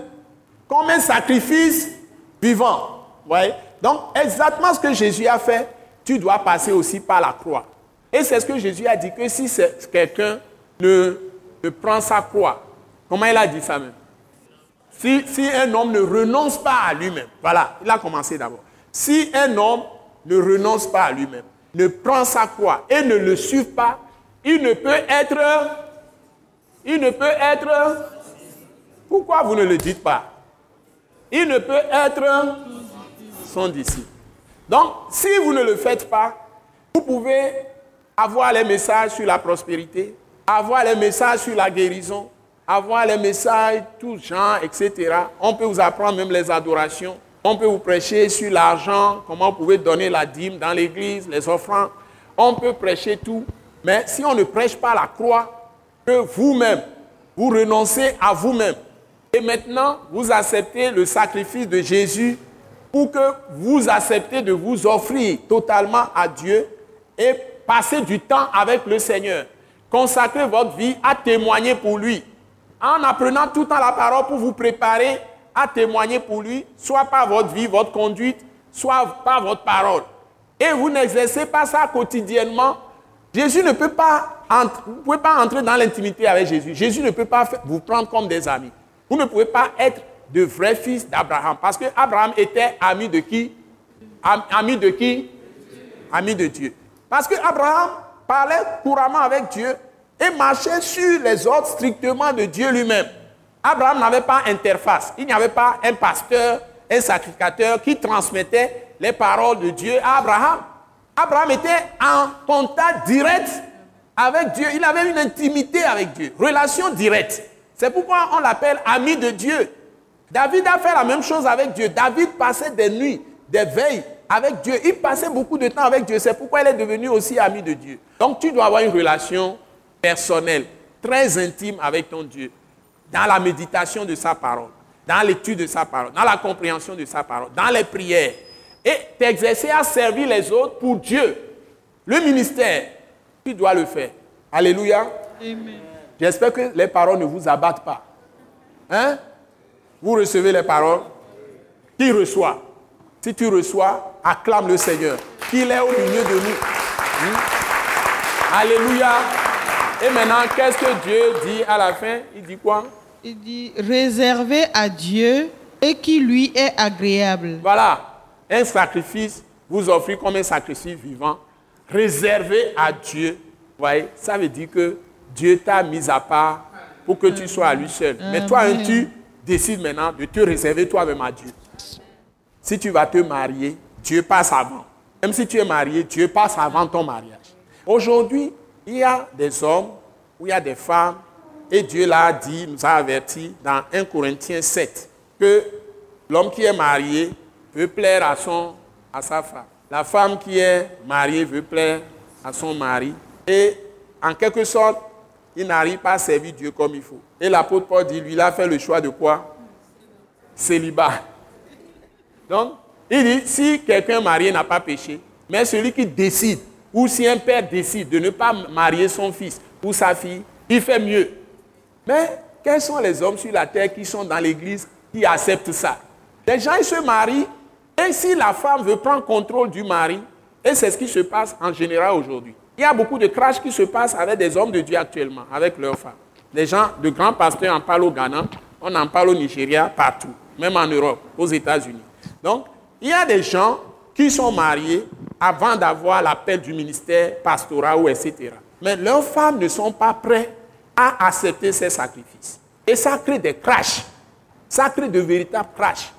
comme un sacrifice vivant. Vous voyez? Donc, exactement ce que Jésus a fait, tu dois passer aussi par la croix. Et c'est ce que Jésus a dit que si quelqu'un ne, ne prend sa croix, comment il a dit ça même? Si, si un homme ne renonce pas à lui-même, voilà, il a commencé d'abord. Si un homme ne renonce pas à lui-même, ne prend sa croix et ne le suit pas, il ne peut être, il ne peut être, pourquoi vous ne le dites pas? Il ne peut être son disciple. Donc, si vous ne le faites pas, vous pouvez avoir les messages sur la prospérité, avoir les messages sur la guérison, avoir les messages tout genre, etc. On peut vous apprendre même les adorations. On peut vous prêcher sur l'argent, comment vous pouvez donner la dîme dans l'église, les offrandes. On peut prêcher tout. Mais si on ne prêche pas la croix, que vous-même, vous renoncez à vous-même. Et maintenant, vous acceptez le sacrifice de Jésus pour que vous acceptez de vous offrir totalement à Dieu et passer du temps avec le Seigneur. Consacrez votre vie à témoigner pour lui. En apprenant tout le temps la parole pour vous préparer à témoigner pour lui, soit par votre vie, votre conduite, soit par votre parole. Et vous n'exercez pas ça quotidiennement. Jésus ne peut pas, vous ne pouvez pas entrer dans l'intimité avec Jésus. Jésus ne peut pas vous prendre comme des amis. Vous ne pouvez pas être de vrais fils d'Abraham. Parce que Abraham était ami de qui? Am- Ami de qui? Ami de Dieu. Parce que Abraham parlait couramment avec Dieu et marchait sur les ordres strictement de Dieu lui-même. Abraham n'avait pas interface. Il n'y avait pas un pasteur, un sacrificateur qui transmettait les paroles de Dieu à Abraham. Abraham était en contact direct avec Dieu. Il avait une intimité avec Dieu, relation directe. C'est pourquoi on l'appelle ami de Dieu. David a fait la même chose avec Dieu. David passait des nuits, des veilles avec Dieu. Il passait beaucoup de temps avec Dieu. C'est pourquoi il est devenu aussi ami de Dieu. Donc tu dois avoir une relation personnelle, très intime avec ton Dieu, dans la méditation de sa parole, dans l'étude de sa parole, dans la compréhension de sa parole, dans les prières. Et t'exercer à servir les autres pour Dieu. Le ministère, tu dois le faire. Alléluia. Amen. J'espère que les paroles ne vous abattent pas. Hein? Vous recevez les paroles. Qui reçoit? Si tu reçois, acclame le Seigneur. Qu'il est au milieu de nous. Hmm? Alléluia. Et maintenant, qu'est-ce que Dieu dit à la fin? Il dit quoi? Il dit réservé à Dieu et qui lui est agréable. Voilà. Un sacrifice, vous offrez comme un sacrifice vivant, réservé à Dieu. Vous voyez, ça veut dire que Dieu t'a mis à part pour que tu sois à lui seul. Mais toi, hein, tu décides maintenant de te réserver toi-même à Dieu. Si tu vas te marier, Dieu passe avant. Même si tu es marié, Dieu passe avant ton mariage. Aujourd'hui, il y a des hommes ou il y a des femmes, et Dieu l'a dit, nous a averti dans 1 Corinthiens 7, que l'homme qui est marié veut plaire à, son, à sa femme. La femme qui est mariée veut plaire à son mari. Et en quelque sorte, il n'arrive pas à servir Dieu comme il faut. Et l'apôtre Paul dit, lui, il a fait le choix de quoi? Célibat. Donc, il dit, si quelqu'un marié n'a pas péché, mais celui qui décide, ou si un père décide de ne pas marier son fils ou sa fille, il fait mieux. Mais quels sont les hommes sur la terre qui sont dans l'église qui acceptent ça? Les gens, ils se marient, et si la femme veut prendre contrôle du mari, et c'est ce qui se passe en général aujourd'hui. Il y a beaucoup de crash qui se passent avec des hommes de Dieu actuellement, avec leurs femmes. Les gens, de grands pasteurs en parlent au Ghana, on en parle au Nigeria, partout, même en Europe, aux États-Unis. Donc, il y a des gens qui sont mariés avant d'avoir l'appel du ministère pastoral ou etc. Mais leurs femmes ne sont pas prêtes à accepter ces sacrifices. Et ça crée des crashs. Ça crée de véritables crashs.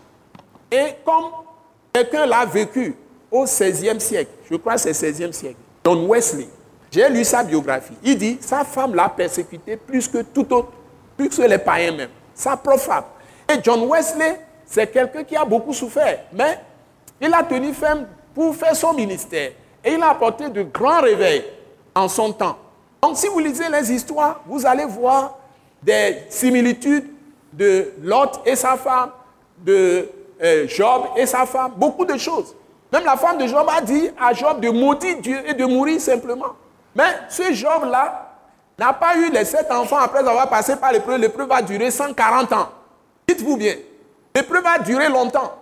Et comme quelqu'un l'a vécu au XVIe siècle, je crois que c'est 16e siècle, John Wesley, j'ai lu sa biographie. Il dit sa femme l'a persécuté plus que tout autre, plus que les païens même. Sa propre. Et John Wesley, c'est quelqu'un qui a beaucoup souffert, mais il a tenu ferme pour faire son ministère. Et il a apporté de grands réveils en son temps. Donc si vous lisez les histoires, vous allez voir des similitudes de Lot et sa femme, de euh, Job et sa femme, beaucoup de choses. Même la femme de Job a dit à Job de maudire Dieu et de mourir simplement. Mais ce Job-là n'a pas eu les sept enfants après avoir passé par l'épreuve. L'épreuve va durer 140 ans. Dites-vous bien, l'épreuve va durer longtemps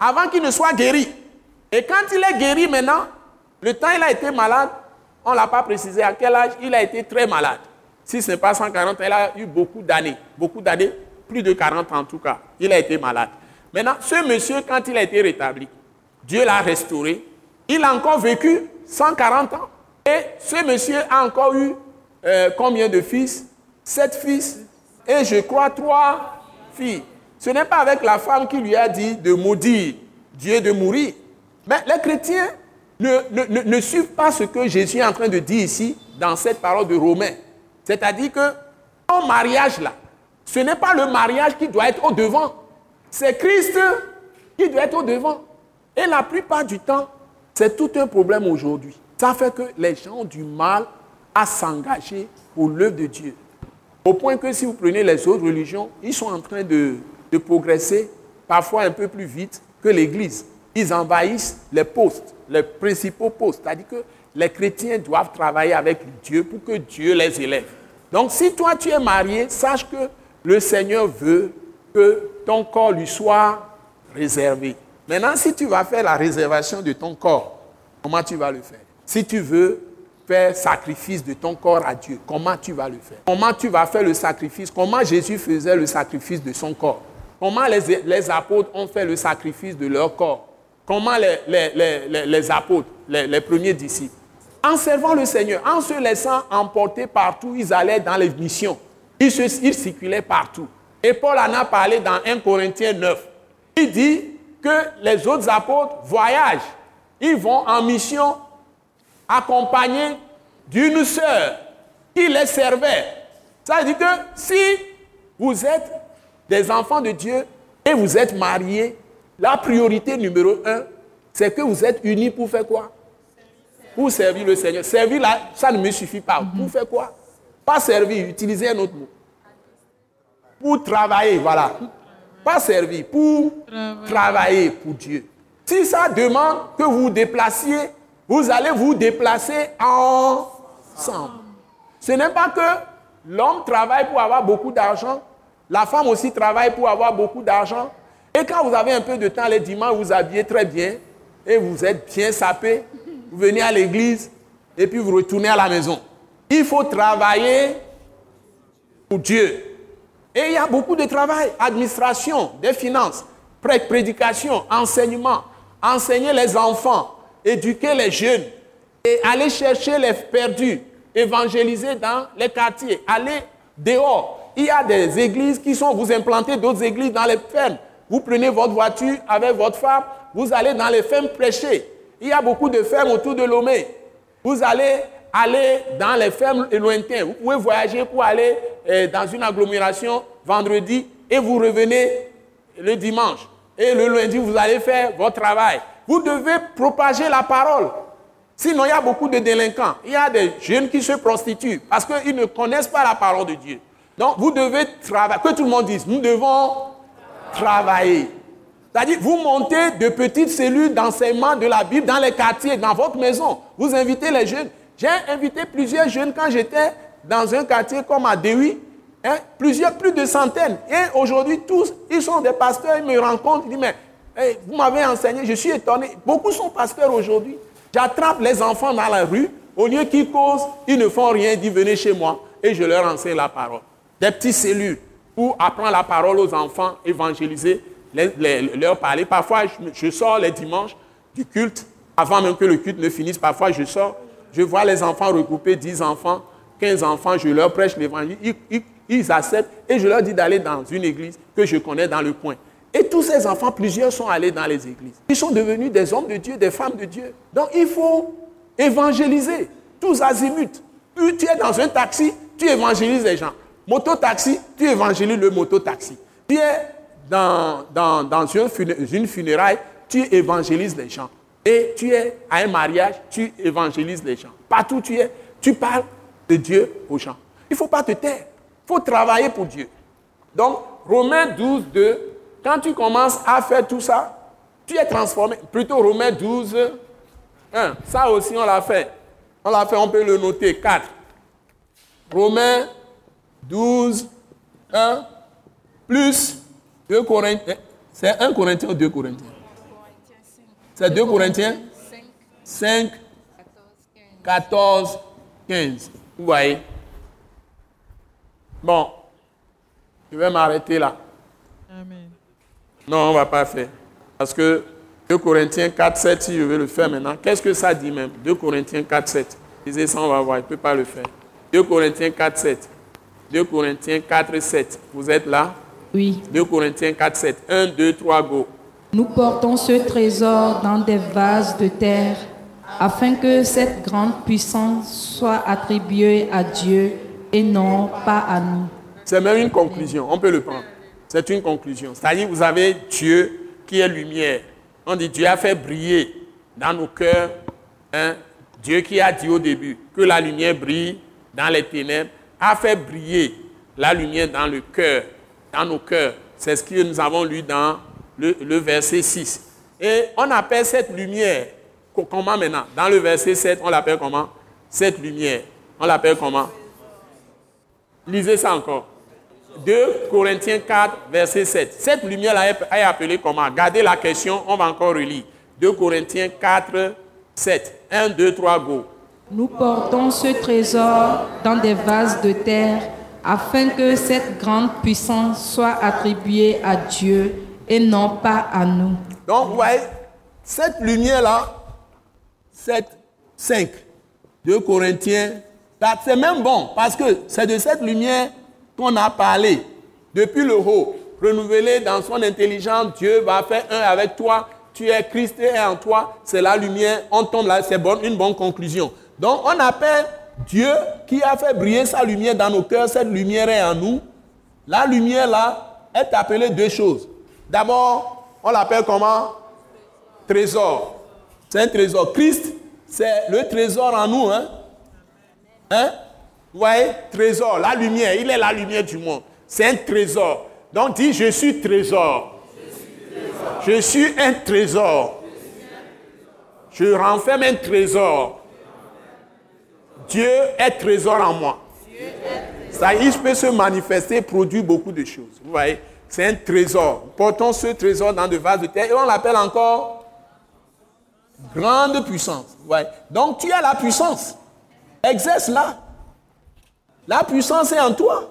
avant qu'il ne soit guéri. Et quand il est guéri maintenant, le temps il a été malade, on ne l'a pas précisé à quel âge, il a été très malade. Si ce n'est pas 140 il a eu beaucoup d'années. Beaucoup d'années, plus de 40 en tout cas. Il a été malade. Maintenant, ce monsieur, quand il a été rétabli, Dieu l'a restauré. Il a encore vécu 140 ans. Et ce monsieur a encore eu euh, combien de fils? Sept fils. Et je crois trois filles. Ce n'est pas avec la femme qui lui a dit de maudire Dieu de mourir. Mais les chrétiens ne, ne, suivent pas ce que Jésus est en train de dire ici dans cette parole de Romains. C'est-à-dire que ton mariage là, ce n'est pas le mariage qui doit être au devant. C'est Christ qui doit être au devant. Et la plupart du temps, c'est tout un problème aujourd'hui. Ça fait que les gens ont du mal à s'engager pour l'œuvre de Dieu. Au point que si vous prenez les autres religions, ils sont en train de, de progresser parfois un peu plus vite que l'Église. Ils envahissent les postes, les principaux postes. C'est-à-dire que les chrétiens doivent travailler avec Dieu pour que Dieu les élève. Donc si toi tu es marié, sache que le Seigneur veut que ton corps lui soit réservé. Maintenant, si tu vas faire la réservation de ton corps, comment tu vas le faire? Si tu veux faire sacrifice de ton corps à Dieu, comment tu vas le faire? Comment tu vas faire le sacrifice? Comment Jésus faisait le sacrifice de son corps? Comment les, apôtres ont fait le sacrifice de leur corps? Comment les, apôtres, les, premiers disciples? En servant le Seigneur, en se laissant emporter partout, ils allaient dans les missions. Ils, ils circulaient partout. Et Paul en a parlé dans 1 Corinthiens 9. Il dit que les autres apôtres voyagent. Ils vont en mission accompagnés d'une sœur qui les servait. Ça veut dire que si vous êtes des enfants de Dieu et vous êtes mariés, la priorité numéro un, c'est que vous êtes unis pour faire quoi? Pour servir le Seigneur. Servir là, ça ne me suffit pas. Pour faire quoi? Pas servir, utiliser un autre mot. Pour travailler, voilà. Pas servir, pour travailler, pour Dieu. Si ça demande que vous vous déplaciez, vous allez vous déplacer ensemble. Ce n'est pas que l'homme travaille pour avoir beaucoup d'argent, la femme aussi travaille pour avoir beaucoup d'argent, et quand vous avez un peu de temps les dimanches, vous habillez très bien et vous êtes bien sapé, vous venez à l'église et puis vous retournez à la maison. Il faut travailler pour Dieu. Et il y a beaucoup de travail, administration, des finances, prédication, enseignement, enseigner les enfants, éduquer les jeunes et aller chercher les perdus, évangéliser dans les quartiers, aller dehors. Il y a des églises qui sont, vous implantez d'autres églises dans les fermes. Vous prenez votre voiture avec votre femme, vous allez dans les fermes prêcher. Il y a beaucoup de fermes autour de Lomé. Vous allez aller dans les fermes lointaines. Vous pouvez voyager pour aller eh, dans une agglomération vendredi et vous revenez le dimanche. Et le lundi, vous allez faire votre travail. Vous devez propager la parole. Sinon, il y a beaucoup de délinquants. Il y a des jeunes qui se prostituent parce qu'ils ne connaissent pas la parole de Dieu. Donc, vous devez travailler. Que tout le monde dise, nous devons travailler. C'est-à-dire, vous montez de petites cellules d'enseignement de la Bible dans les quartiers, dans votre maison. Vous invitez les jeunes. J'ai invité plusieurs jeunes quand j'étais dans un quartier comme à Dewi. Hein, plusieurs, plus de centaines. Et aujourd'hui, tous, ils sont des pasteurs, ils me rencontrent, ils disent, mais vous m'avez enseigné, je suis étonné. Beaucoup sont pasteurs aujourd'hui. J'attrape les enfants dans la rue, au lieu qu'ils causent, ils ne font rien, ils disent, venez chez moi, et je leur enseigne la parole. Des petites cellules pour apprendre la parole aux enfants, évangéliser, leur parler. Parfois, je, sors les dimanches du culte Avant même que le culte ne finisse, parfois je sors, je vois les enfants regrouper 10 enfants, 15 enfants, je leur prêche l'évangile, ils, acceptent et je leur dis d'aller dans une église que je connais dans le coin. Et tous ces enfants, plusieurs sont allés dans les églises. Ils sont devenus des hommes de Dieu, des femmes de Dieu. Donc il faut évangéliser, tous azimuts. Tu es dans un taxi, tu évangélises les gens. Moto-taxi, tu évangélises le moto-taxi. Tu es dans, une funéraille, tu évangélises les gens. Et tu es à un mariage, tu évangélises les gens. Partout tu es, tu parles de Dieu aux gens. Il ne faut pas te taire. Il faut travailler pour Dieu. Donc, Romains 12, 2, quand tu commences à faire tout ça, tu es transformé. Plutôt Romains 12, 1. Ça aussi, on l'a fait. On l'a fait, on peut le noter. 4. Romains 12, 1, plus 2 Corinthiens. C'est 1 Corinthien ou 2 Corinthiens? C'est 2 Corinthiens? 5, 14, 15. Vous voyez? Bon, je vais m'arrêter là. Amen. Non, on ne va pas faire. Parce que 2 Corinthiens 4, 7, si je veux le faire maintenant, qu'est-ce que ça dit même? 2 Corinthiens 4, 7. Disais ça, on va voir, il ne peut pas le faire. 2 Corinthiens 4, 7. 2 Corinthiens 4, 7. Vous êtes là? Oui. 2 Corinthiens 4, 7. 1, 2, 3, go. Nous portons ce trésor dans des vases de terre afin que cette grande puissance soit attribuée à Dieu et non pas à nous. C'est même une conclusion, on peut le prendre. C'est une conclusion. C'est-à-dire, vous avez Dieu qui est lumière. On dit Dieu a fait briller dans nos cœurs. Hein, Dieu qui a dit au début que la lumière brille dans les ténèbres, a fait briller la lumière dans le cœur, dans nos cœurs. C'est ce que nous avons lu dans le, verset 6. Et on appelle cette lumière, comment maintenant? Dans le verset 7, on l'appelle comment? Cette lumière, on l'appelle comment? Lisez ça encore. 2 Corinthiens 4, verset 7. Cette lumière-là est appelée comment? Gardez la question, on va encore relire. 2 Corinthiens 4, 7. 1, 2, 3, go. Nous portons ce trésor dans des vases de terre afin que cette grande puissance soit attribuée à Dieu et non pas à nous. Donc, vous voyez, cette lumière-là, 7, 5, 2 Corinthiens 4, c'est même bon, parce que c'est de cette lumière qu'on a parlé depuis le haut. Renouvelé dans son intelligence, Dieu va faire un avec toi. Tu es Christ et en toi, c'est la lumière. On tombe là, c'est bon, une bonne conclusion. Donc, on appelle Dieu qui a fait briller sa lumière dans nos cœurs, cette lumière est en nous. La lumière là est appelée deux choses. D'abord, on l'appelle comment? Trésor. C'est un trésor. Christ, c'est le trésor en nous. Hein? Hein? Vous voyez? Trésor, la lumière. Il est la lumière du monde. C'est un trésor. Donc dis, je suis trésor. Je suis un trésor. Je renferme un trésor. Dieu est trésor en moi. Ça, il peut se manifester, produire beaucoup de choses. Vous voyez c'est un trésor. Portons ce trésor dans des vases de terre et on l'appelle encore grande puissance. Ouais. Donc tu as la puissance. Exerce-la. La puissance est en toi.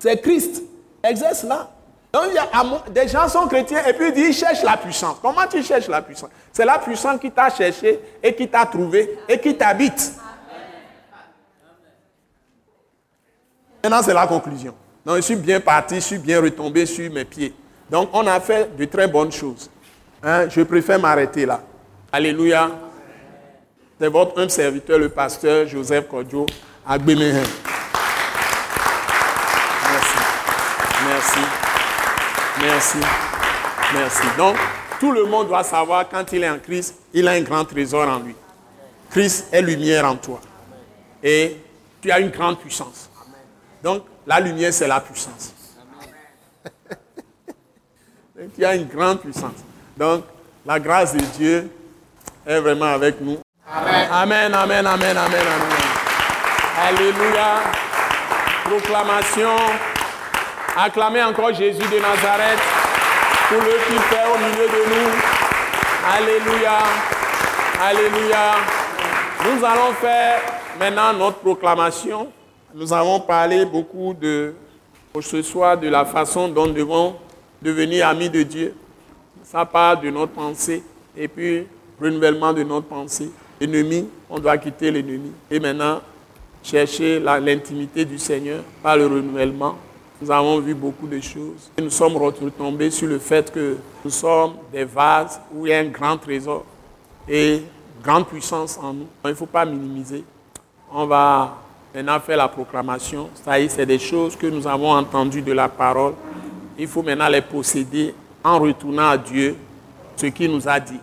C'est Christ. Exerce-la. Donc y a, des gens sont chrétiens et puis ils disent cherche la puissance. Comment tu cherches la puissance? C'est la puissance qui t'a cherché et qui t'a trouvé et qui t'habite. Maintenant c'est la conclusion. Donc, je suis bien parti, je suis bien retombé sur mes pieds. Donc, on a fait de très bonnes choses. Hein, je préfère m'arrêter là. Alléluia. C'est votre un serviteur, le pasteur Joseph Kodjo, Merci. Merci. Merci. Merci. Donc, tout le monde doit savoir quand il est en Christ, il a un grand trésor en lui. Christ est lumière en toi. Et tu as une grande puissance. Donc, la lumière, c'est la puissance. il y a une grande puissance. Donc, la grâce de Dieu est vraiment avec nous. Amen, amen, amen, amen, amen. Alléluia. Proclamation. Acclamez encore Jésus de Nazareth pour le qu'il fait au milieu de nous. Alléluia. Alléluia. Nous allons faire maintenant notre proclamation. Nous avons parlé beaucoup de, ce soir de la façon dont nous devons devenir amis de Dieu. Ça part de notre pensée et puis renouvellement de notre pensée. Ennemi, on doit quitter l'ennemi. Et maintenant, chercher l'intimité du Seigneur par le renouvellement. Nous avons vu beaucoup de choses. Et nous sommes retombés sur le fait que nous sommes des vases où il y a un grand trésor et grande puissance en nous. Il ne faut pas minimiser. On va maintenant faire la proclamation. Ça y est, c'est des choses que nous avons entendues de la parole. Il faut maintenant les posséder en retournant à Dieu ce qu'il nous a dit.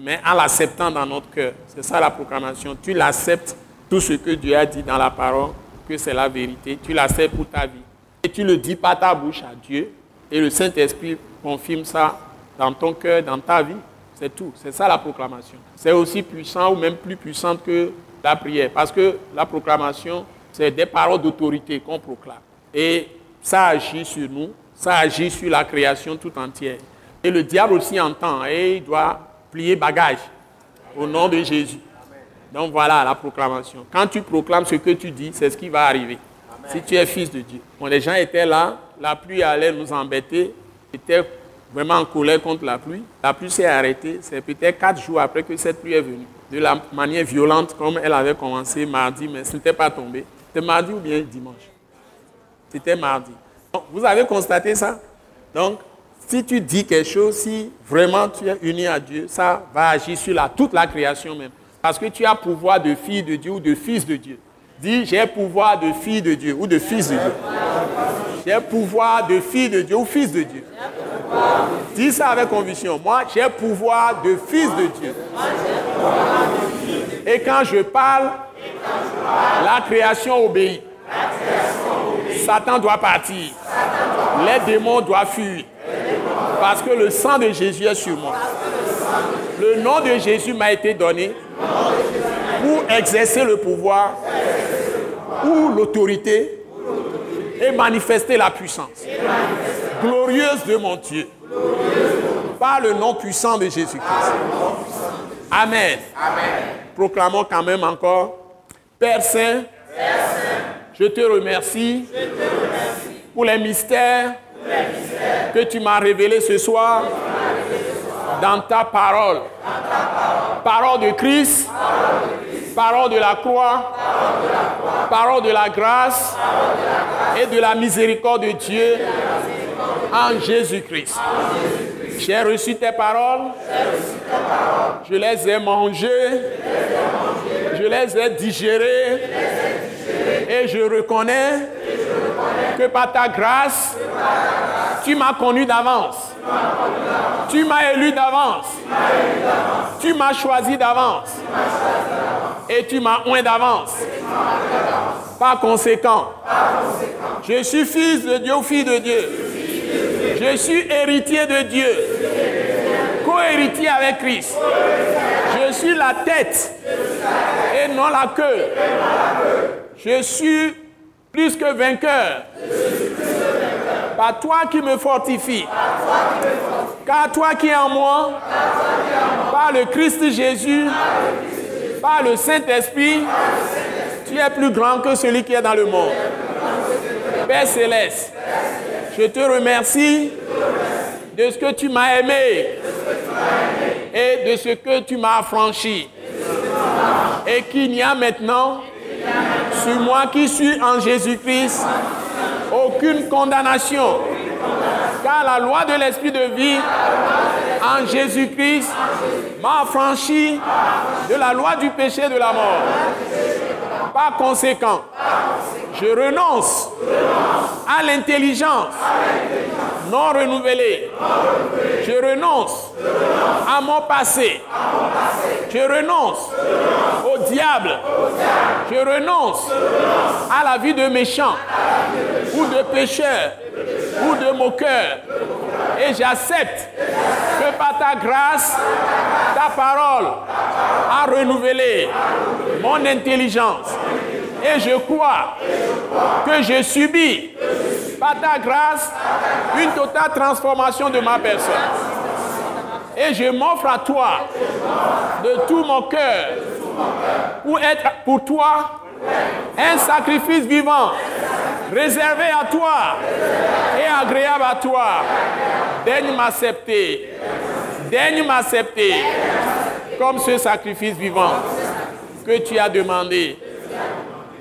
Mais en l'acceptant dans notre cœur. C'est ça la proclamation. Tu l'acceptes, tout ce que Dieu a dit dans la parole, que c'est la vérité. Tu l'acceptes pour ta vie. Et tu le dis par ta bouche à Dieu. Et le Saint-Esprit confirme ça dans ton cœur, dans ta vie. C'est tout. C'est ça la proclamation. C'est aussi puissant ou même plus puissante que la prière. Parce que la proclamation, c'est des paroles d'autorité qu'on proclame. Et ça agit sur nous, ça agit sur la création tout entière. Et le diable aussi entend et il doit plier bagage au nom de Jésus. Donc voilà la proclamation. Quand tu proclames ce que tu dis, c'est ce qui va arriver. Si tu es fils de Dieu. Bon, les gens étaient là, la pluie allait nous embêter, étaient vraiment en colère contre la pluie. La pluie s'est arrêtée, c'est peut-être quatre jours après que cette pluie est venue. De la manière violente comme elle avait commencé mardi, mais ce n'était pas tombé. C'était mardi ou bien dimanche? C'était mardi. vous avez constaté ça? Donc, si tu dis quelque chose, si vraiment tu es uni à Dieu, ça va agir sur la, toute la création même. Parce que tu as pouvoir de fille de Dieu ou de fils de Dieu. Dis, j'ai pouvoir de fille de Dieu ou de fils de Dieu. J'ai pouvoir de fille de Dieu ou fils de Dieu. Dis ça avec conviction. Moi, j'ai pouvoir de fils de Dieu. Et quand je parle, la création obéit. Satan doit partir. Les démons doivent fuir. Parce que le sang de Jésus est sur moi. Le nom de Jésus m'a été donné pour exercer le pouvoir ou l'autorité et manifester la puissance glorieuse de mon Dieu par le nom puissant de Jésus-Christ. Amen. Proclamons quand même encore, Père Saint, je te remercie, pour les mystères, que tu m'as révélés ce soir, dans ta parole. Parole de Christ, parole de la croix, parole de la grâce. Et de la miséricorde de Dieu en Jésus-Christ. J'ai reçu tes paroles, je les ai mangées, je les ai digérées. Et je reconnais que par ta grâce, tu m'as connu d'avance. Tu m'as élu d'avance. Tu m'as choisi d'avance. Et tu m'as oint d'avance. Par conséquent, je suis fils de Dieu ou fille de Dieu. Je suis héritier de Dieu. Co-héritier avec Christ. Je suis la tête et non la queue. Je suis plus que vainqueur. Par toi qui me fortifie. Car toi qui es en moi, par le Christ Jésus, par le Saint-Esprit, tu es plus grand que celui qui est dans le monde. Père céleste, je te remercie de ce que tu m'as aimé et de ce que tu m'as affranchi. Et qu'il n'y a maintenant sur moi qui suis en Jésus-Christ aucune condamnation. Car la loi de l'esprit de vie en Jésus-Christ m'a affranchi de la loi du péché de la mort. Par conséquent, je renonce à l'intelligence non renouvelée. Je renonce à mon passé. Je renonce au diable. Je renonce à la vie de méchant ou de pécheur ou de moqueur. Et j'accepte que par ta grâce, ta parole a renouvelé mon intelligence. Et je crois que je subis par ta grâce une totale transformation de ma personne. Et je m'offre à toi de tout mon cœur pour être pour toi un sacrifice vivant, réservé à toi et agréable à toi. Daigne m'accepter. Daigne m'accepter comme ce sacrifice vivant que tu as demandé.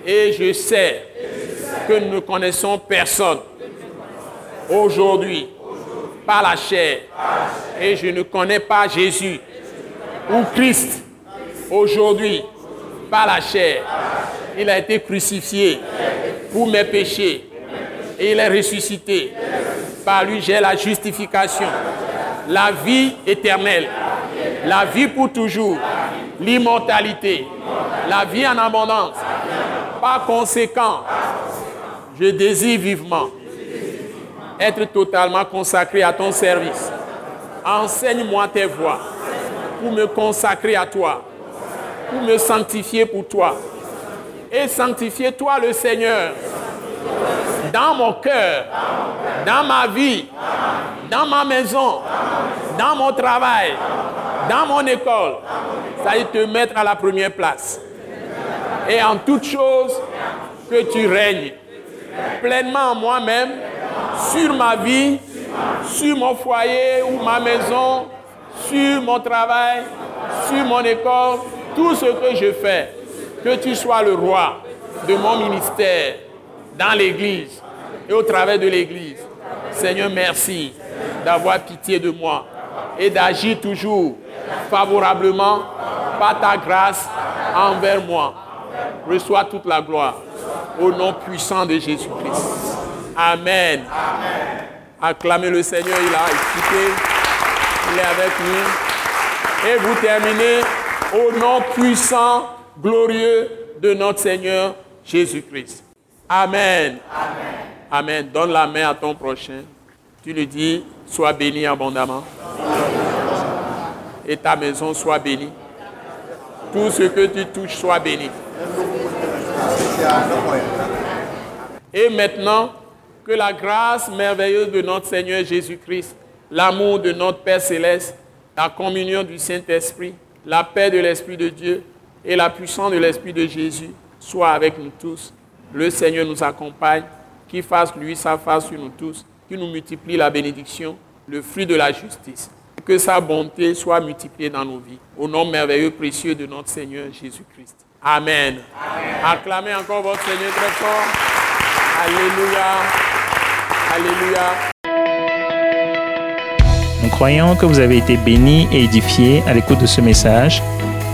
Et je sais que nous ne connaissons personne aujourd'hui par la chair. Et je ne connais pas Jésus ou Christ aujourd'hui par la chair. Il a été crucifié pour mes péchés et il est ressuscité. Par lui, j'ai la justification, la vie éternelle, la vie pour toujours, l'immortalité, la vie en abondance. Par conséquent, je désire vivement être totalement consacré à ton service. Enseigne-moi tes voies pour me consacrer à toi, pour me sanctifier pour toi. Et sanctifier toi le Seigneur dans mon cœur, dans ma vie, dans ma maison, dans mon travail, dans mon école. Ça y te mettre à la première place. Et en toute chose, que tu règnes pleinement en moi-même, sur ma vie, sur mon foyer ou ma maison, sur mon travail, sur mon école, tout ce que je fais. Que tu sois le roi de mon ministère dans l'Église et au travers de l'Église. Seigneur, merci d'avoir pitié de moi et d'agir toujours favorablement par ta grâce envers moi. Reçois toute la gloire au nom puissant de Jésus-Christ. Amen. Acclamez le Seigneur, il a expliqué, il est avec nous. Et vous terminez au nom puissant, glorieux de notre Seigneur Jésus-Christ. Amen. Amen. Donne la main à ton prochain. Tu lui dis, sois béni abondamment. Et ta maison soit bénie. Tout ce que tu touches soit béni. Et maintenant, que la grâce merveilleuse de notre Seigneur Jésus-Christ, l'amour de notre Père céleste, la communion du Saint-Esprit, la paix de l'Esprit de Dieu et la puissance de l'Esprit de Jésus soient avec nous tous le Seigneur nous accompagne, qu'il fasse lui sa face sur nous tous, qu'il nous multiplie la bénédiction, le fruit de la justice. Que sa bonté soit multipliée dans nos vies. Au nom merveilleux, précieux de notre Seigneur Jésus-Christ. Amen. Acclamez encore votre Seigneur très fort. Alléluia. Alléluia. Nous croyons que vous avez été bénis et édifiés à l'écoute de ce message